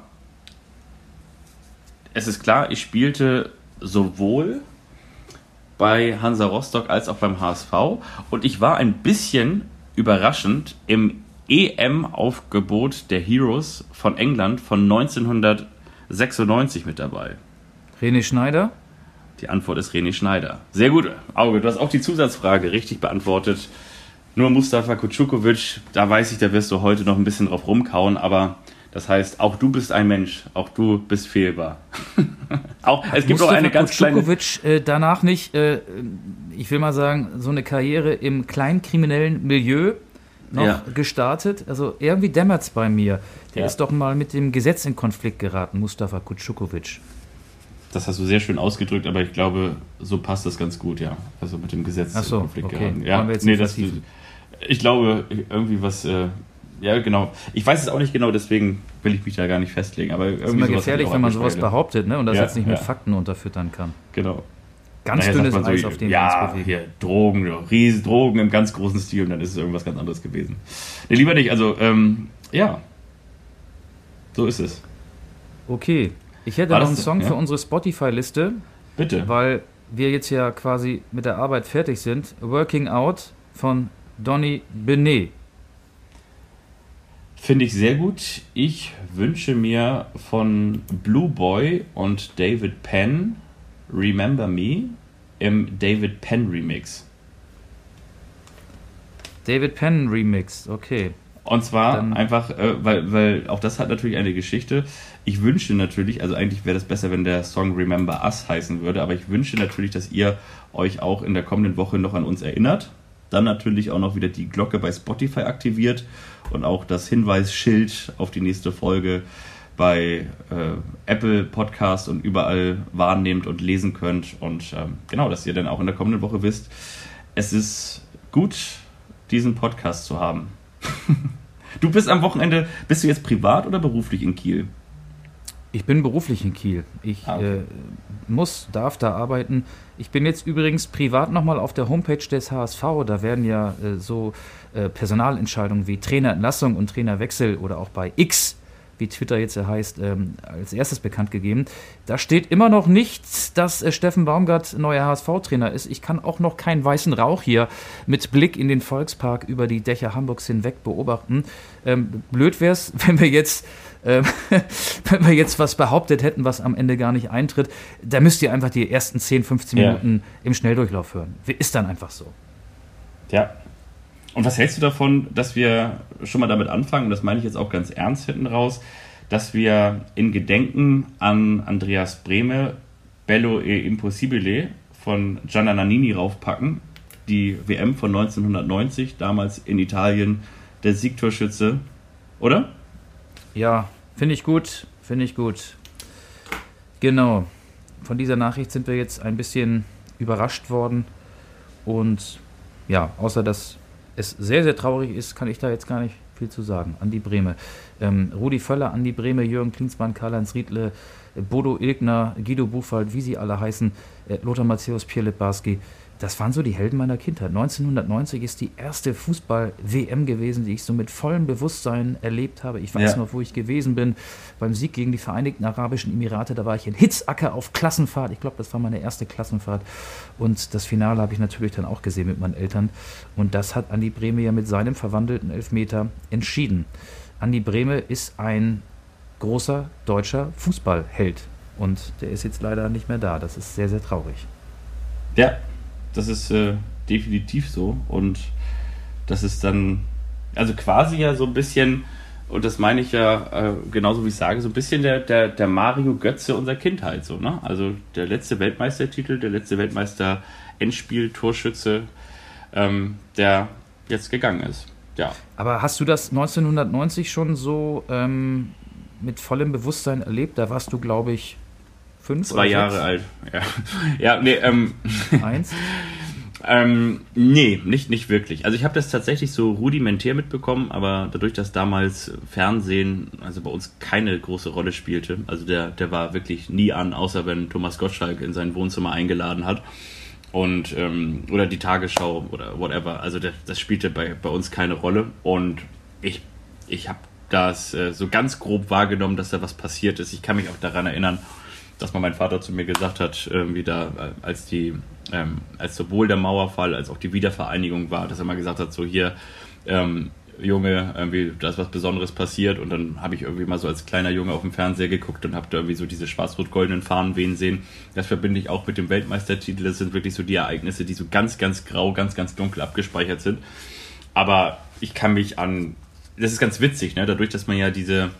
es ist klar, ich spielte sowohl bei Hansa Rostock als auch beim HSV und ich war ein bisschen überraschend im EM-Aufgebot der Heroes von England von 1996 mit dabei. René Schneider. Die Antwort ist René Schneider. Sehr gut, Auge. Du hast auch die Zusatzfrage richtig beantwortet. Nur Mustafa Kutschukovic, da weiß ich, da wirst du heute noch ein bisschen drauf rumkauen, aber das heißt, auch du bist ein Mensch, auch du bist fehlbar. auch, es gibt noch eine ganz kleine. Äh, danach nicht, äh, ich will mal sagen, so eine Karriere im kleinkriminellen Milieu noch Ja. gestartet. Also irgendwie dämmert es bei mir. Der Ja. ist doch mal mit dem Gesetz in Konflikt geraten, Mustafa Kutschukovic. Das hast du sehr schön ausgedrückt, aber ich glaube, so passt das ganz gut, ja. Also mit dem Gesetz so, in Konflikt okay. geraten. Ja, Wollen wir jetzt nee, das, ich glaube, irgendwie was, äh, ja, genau. Ich weiß es auch nicht genau, deswegen will ich mich da gar nicht festlegen. Aber irgendwie ist immer gefährlich, wenn man sowas behauptet ne? und das Ja, jetzt nicht mit. Fakten unterfüttern kann. Genau. Ganz Naja, dünnes Eis, so, auf dem wir ja, uns bewegen. hier Drogen, ja, riesen Drogen im ganz großen Stil und dann ist es irgendwas ganz anderes gewesen. Nee, lieber nicht. Also, ähm, ja. So ist es. Okay, ich hätte War noch einen so? Song Ja. für unsere Spotify-Liste, Bitte. weil wir jetzt ja quasi mit der Arbeit fertig sind. Working Out von Donny Benet. Finde ich sehr gut. Ich wünsche mir von Blue Boy und David Penn Remember Me im David Penn Remix. David Penn Remix, okay. Und zwar Dann- einfach, äh, weil, weil auch das hat natürlich eine Geschichte. Ich wünsche natürlich, also eigentlich wäre das besser, wenn der Song Remember Us heißen würde, aber ich wünsche natürlich, dass ihr euch auch in der kommenden Woche noch an uns erinnert. Dann natürlich auch noch wieder die Glocke bei Spotify aktiviert und auch das Hinweisschild auf die nächste Folge bei äh, Apple Podcast und überall wahrnehmt und lesen könnt. Und ähm, genau, dass ihr dann auch in der kommenden Woche wisst, es ist gut, diesen Podcast zu haben. Du bist am Wochenende, bist du jetzt privat oder beruflich in Kiel? Ich bin beruflich in Kiel. Ich Ah, okay. äh, muss, darf da arbeiten. Ich bin jetzt übrigens privat nochmal auf der Homepage des HSV. Da werden ja äh, so äh, Personalentscheidungen wie Trainerentlassung und Trainerwechsel oder auch bei X, wie Twitter jetzt ja heißt, ähm, als erstes bekannt gegeben. Da steht immer noch nicht, dass äh, Steffen Baumgart neuer HSV-Trainer ist. Ich kann auch noch keinen weißen Rauch hier mit Blick in den Volkspark über die Dächer Hamburgs hinweg beobachten. Ähm, blöd wäre es, wenn wir jetzt ähm, wenn wir jetzt was behauptet hätten, was am Ende gar nicht eintritt, da müsst ihr einfach die ersten 10, 15 Ja. Minuten im Schnelldurchlauf hören. Ist dann einfach so. Ja. Und was hältst du davon, dass wir schon mal damit anfangen, und das meine ich jetzt auch ganz ernst hinten raus, dass wir in Gedenken an Andreas Brehme Bello e Impossibile von Gianna Nannini raufpacken, die WM von 1990, damals in Italien, der Siegtorschütze, oder? Ja, finde ich gut, finde ich gut. Genau. Von dieser Nachricht sind wir jetzt ein bisschen überrascht worden. Und ja, außer dass es sehr, sehr traurig ist, kann ich da jetzt gar nicht viel zu sagen. Andi Brehme. Ähm, Rudi Völler, Andi Brehme, Jürgen Klinsmann, Karl-Heinz Riedle, Bodo Ilgner, Guido Buchwald, wie sie alle heißen, äh, Lothar Matthäus, Pierre Littbarski. Das waren so die Helden meiner Kindheit. 1990 ist die erste Fußball-WM gewesen, die ich so mit vollem Bewusstsein erlebt habe. Ich weiß Ja. noch, wo ich gewesen bin. Beim Sieg gegen die Vereinigten Arabischen Emirate, da war ich in Hitzacker auf Klassenfahrt. Ich glaube, das war meine erste Klassenfahrt. Und das Finale habe ich natürlich dann auch gesehen mit meinen Eltern. Und das hat Andi Brehme ja mit seinem verwandelten Elfmeter entschieden. Andi Brehme ist ein großer deutscher Fußballheld. Und der ist jetzt leider nicht mehr da. Das ist sehr, sehr traurig. Ja, das ist äh, definitiv so. Und das ist dann, also quasi ja so ein bisschen, und das meine ich ja äh, genauso wie ich sage, so ein bisschen der, der, der Mario Götze unserer Kindheit. So, ne? Also der letzte Weltmeistertitel, der letzte Weltmeister-Endspiel-Torschütze. ähm, der jetzt gegangen ist. Ja. Aber hast du das 1990 schon so ähm, mit vollem Bewusstsein erlebt? Da warst du, glaube ich, fünf Zwei Jahre sechs? alt. Ja, ja nee, ähm, Eins? Ähm, nee, nicht, nicht wirklich. Also ich habe das tatsächlich so rudimentär mitbekommen, aber dadurch, dass damals Fernsehen, also bei uns keine große Rolle spielte, also der, der war wirklich nie an, außer wenn Thomas Gottschalk in sein Wohnzimmer eingeladen hat. Und, ähm, oder die Tagesschau oder whatever. Also das, das spielte bei, bei uns keine Rolle. Und ich, ich habe das äh, so ganz grob wahrgenommen, dass da was passiert ist. Ich kann mich auch daran erinnern, dass mal mein Vater zu mir gesagt hat, irgendwie da, äh, als die, ähm, als sowohl der Mauerfall als auch die Wiedervereinigung war, dass er mal gesagt hat, so hier, ähm, Junge, irgendwie, da ist was Besonderes passiert und dann habe ich irgendwie mal so als kleiner Junge auf dem Fernseher geguckt und habe da irgendwie so diese schwarz-rot-goldenen Fahnen wehen sehen. Das verbinde ich auch mit dem Weltmeistertitel. Das sind wirklich so die Ereignisse, die so ganz, ganz grau, ganz, ganz dunkel abgespeichert sind. Aber ich kann mich an, das ist ganz witzig, ne? dadurch, dass man ja diese,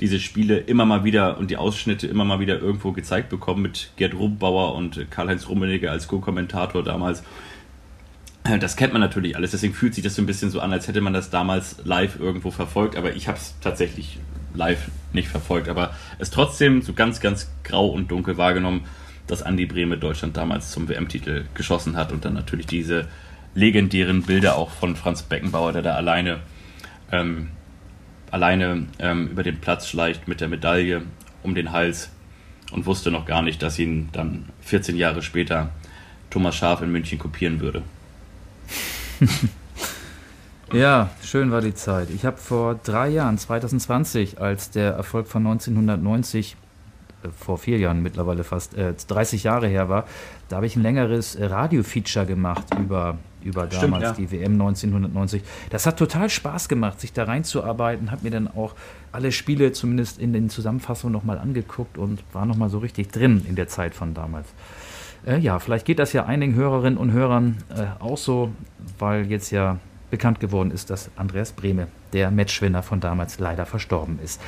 diese Spiele immer mal wieder und die Ausschnitte immer mal wieder irgendwo gezeigt bekommen mit Gerd Rubbauer und Karl-Heinz Rummenigge als Co-Kommentator damals. Äh, Das kennt man natürlich alles, deswegen fühlt sich das so ein bisschen so an, als hätte man das damals live irgendwo verfolgt, aber ich habe es tatsächlich live nicht verfolgt, aber es trotzdem so ganz, ganz grau und dunkel wahrgenommen, dass Andi Brehme Deutschland damals zum WM-Titel geschossen hat und dann natürlich diese legendären Bilder auch von Franz Beckenbauer, der da alleine ähm, alleine ähm, über den Platz schleicht mit der Medaille um den Hals und wusste noch gar nicht, dass ihn dann 14 Jahre später Thomas Schaf in München kopieren würde. Ja, schön war die Zeit. Ich habe vor drei Jahren, 2020, als der Erfolg von 1990, äh, vor vier Jahren mittlerweile fast, äh, 30 Jahre her war, da habe ich ein längeres Radio-Feature gemacht über, über Stimmt, damals ja. die WM 1990. Das hat total Spaß gemacht, sich da reinzuarbeiten, habe mir dann auch alle Spiele zumindest in den Zusammenfassungen nochmal angeguckt und war nochmal so richtig drin in der Zeit von damals. Äh, ja, vielleicht geht das ja einigen Hörerinnen und Hörern äh, auch so, weil jetzt ja bekannt geworden ist, dass Andreas Brehme, der Matchwinner von damals, leider verstorben ist.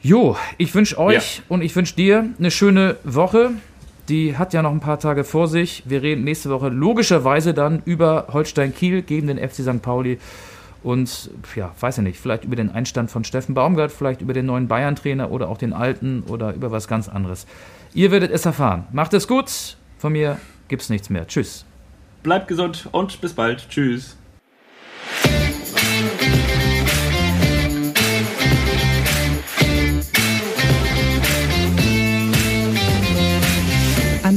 Jo, ich wünsche euch und ich wünsche dir eine schöne Woche. Die hat ja noch ein paar Tage vor sich. Wir reden nächste Woche logischerweise dann über Holstein Kiel gegen den FC St. Pauli. Und ja, weiß ich nicht, vielleicht über den Einstand von Steffen Baumgart, vielleicht über den neuen Bayern-Trainer oder auch den alten oder über was ganz anderes. Ihr werdet es erfahren. Macht es gut. Von mir gibt's nichts mehr. Tschüss. Bleibt gesund und bis bald. Tschüss.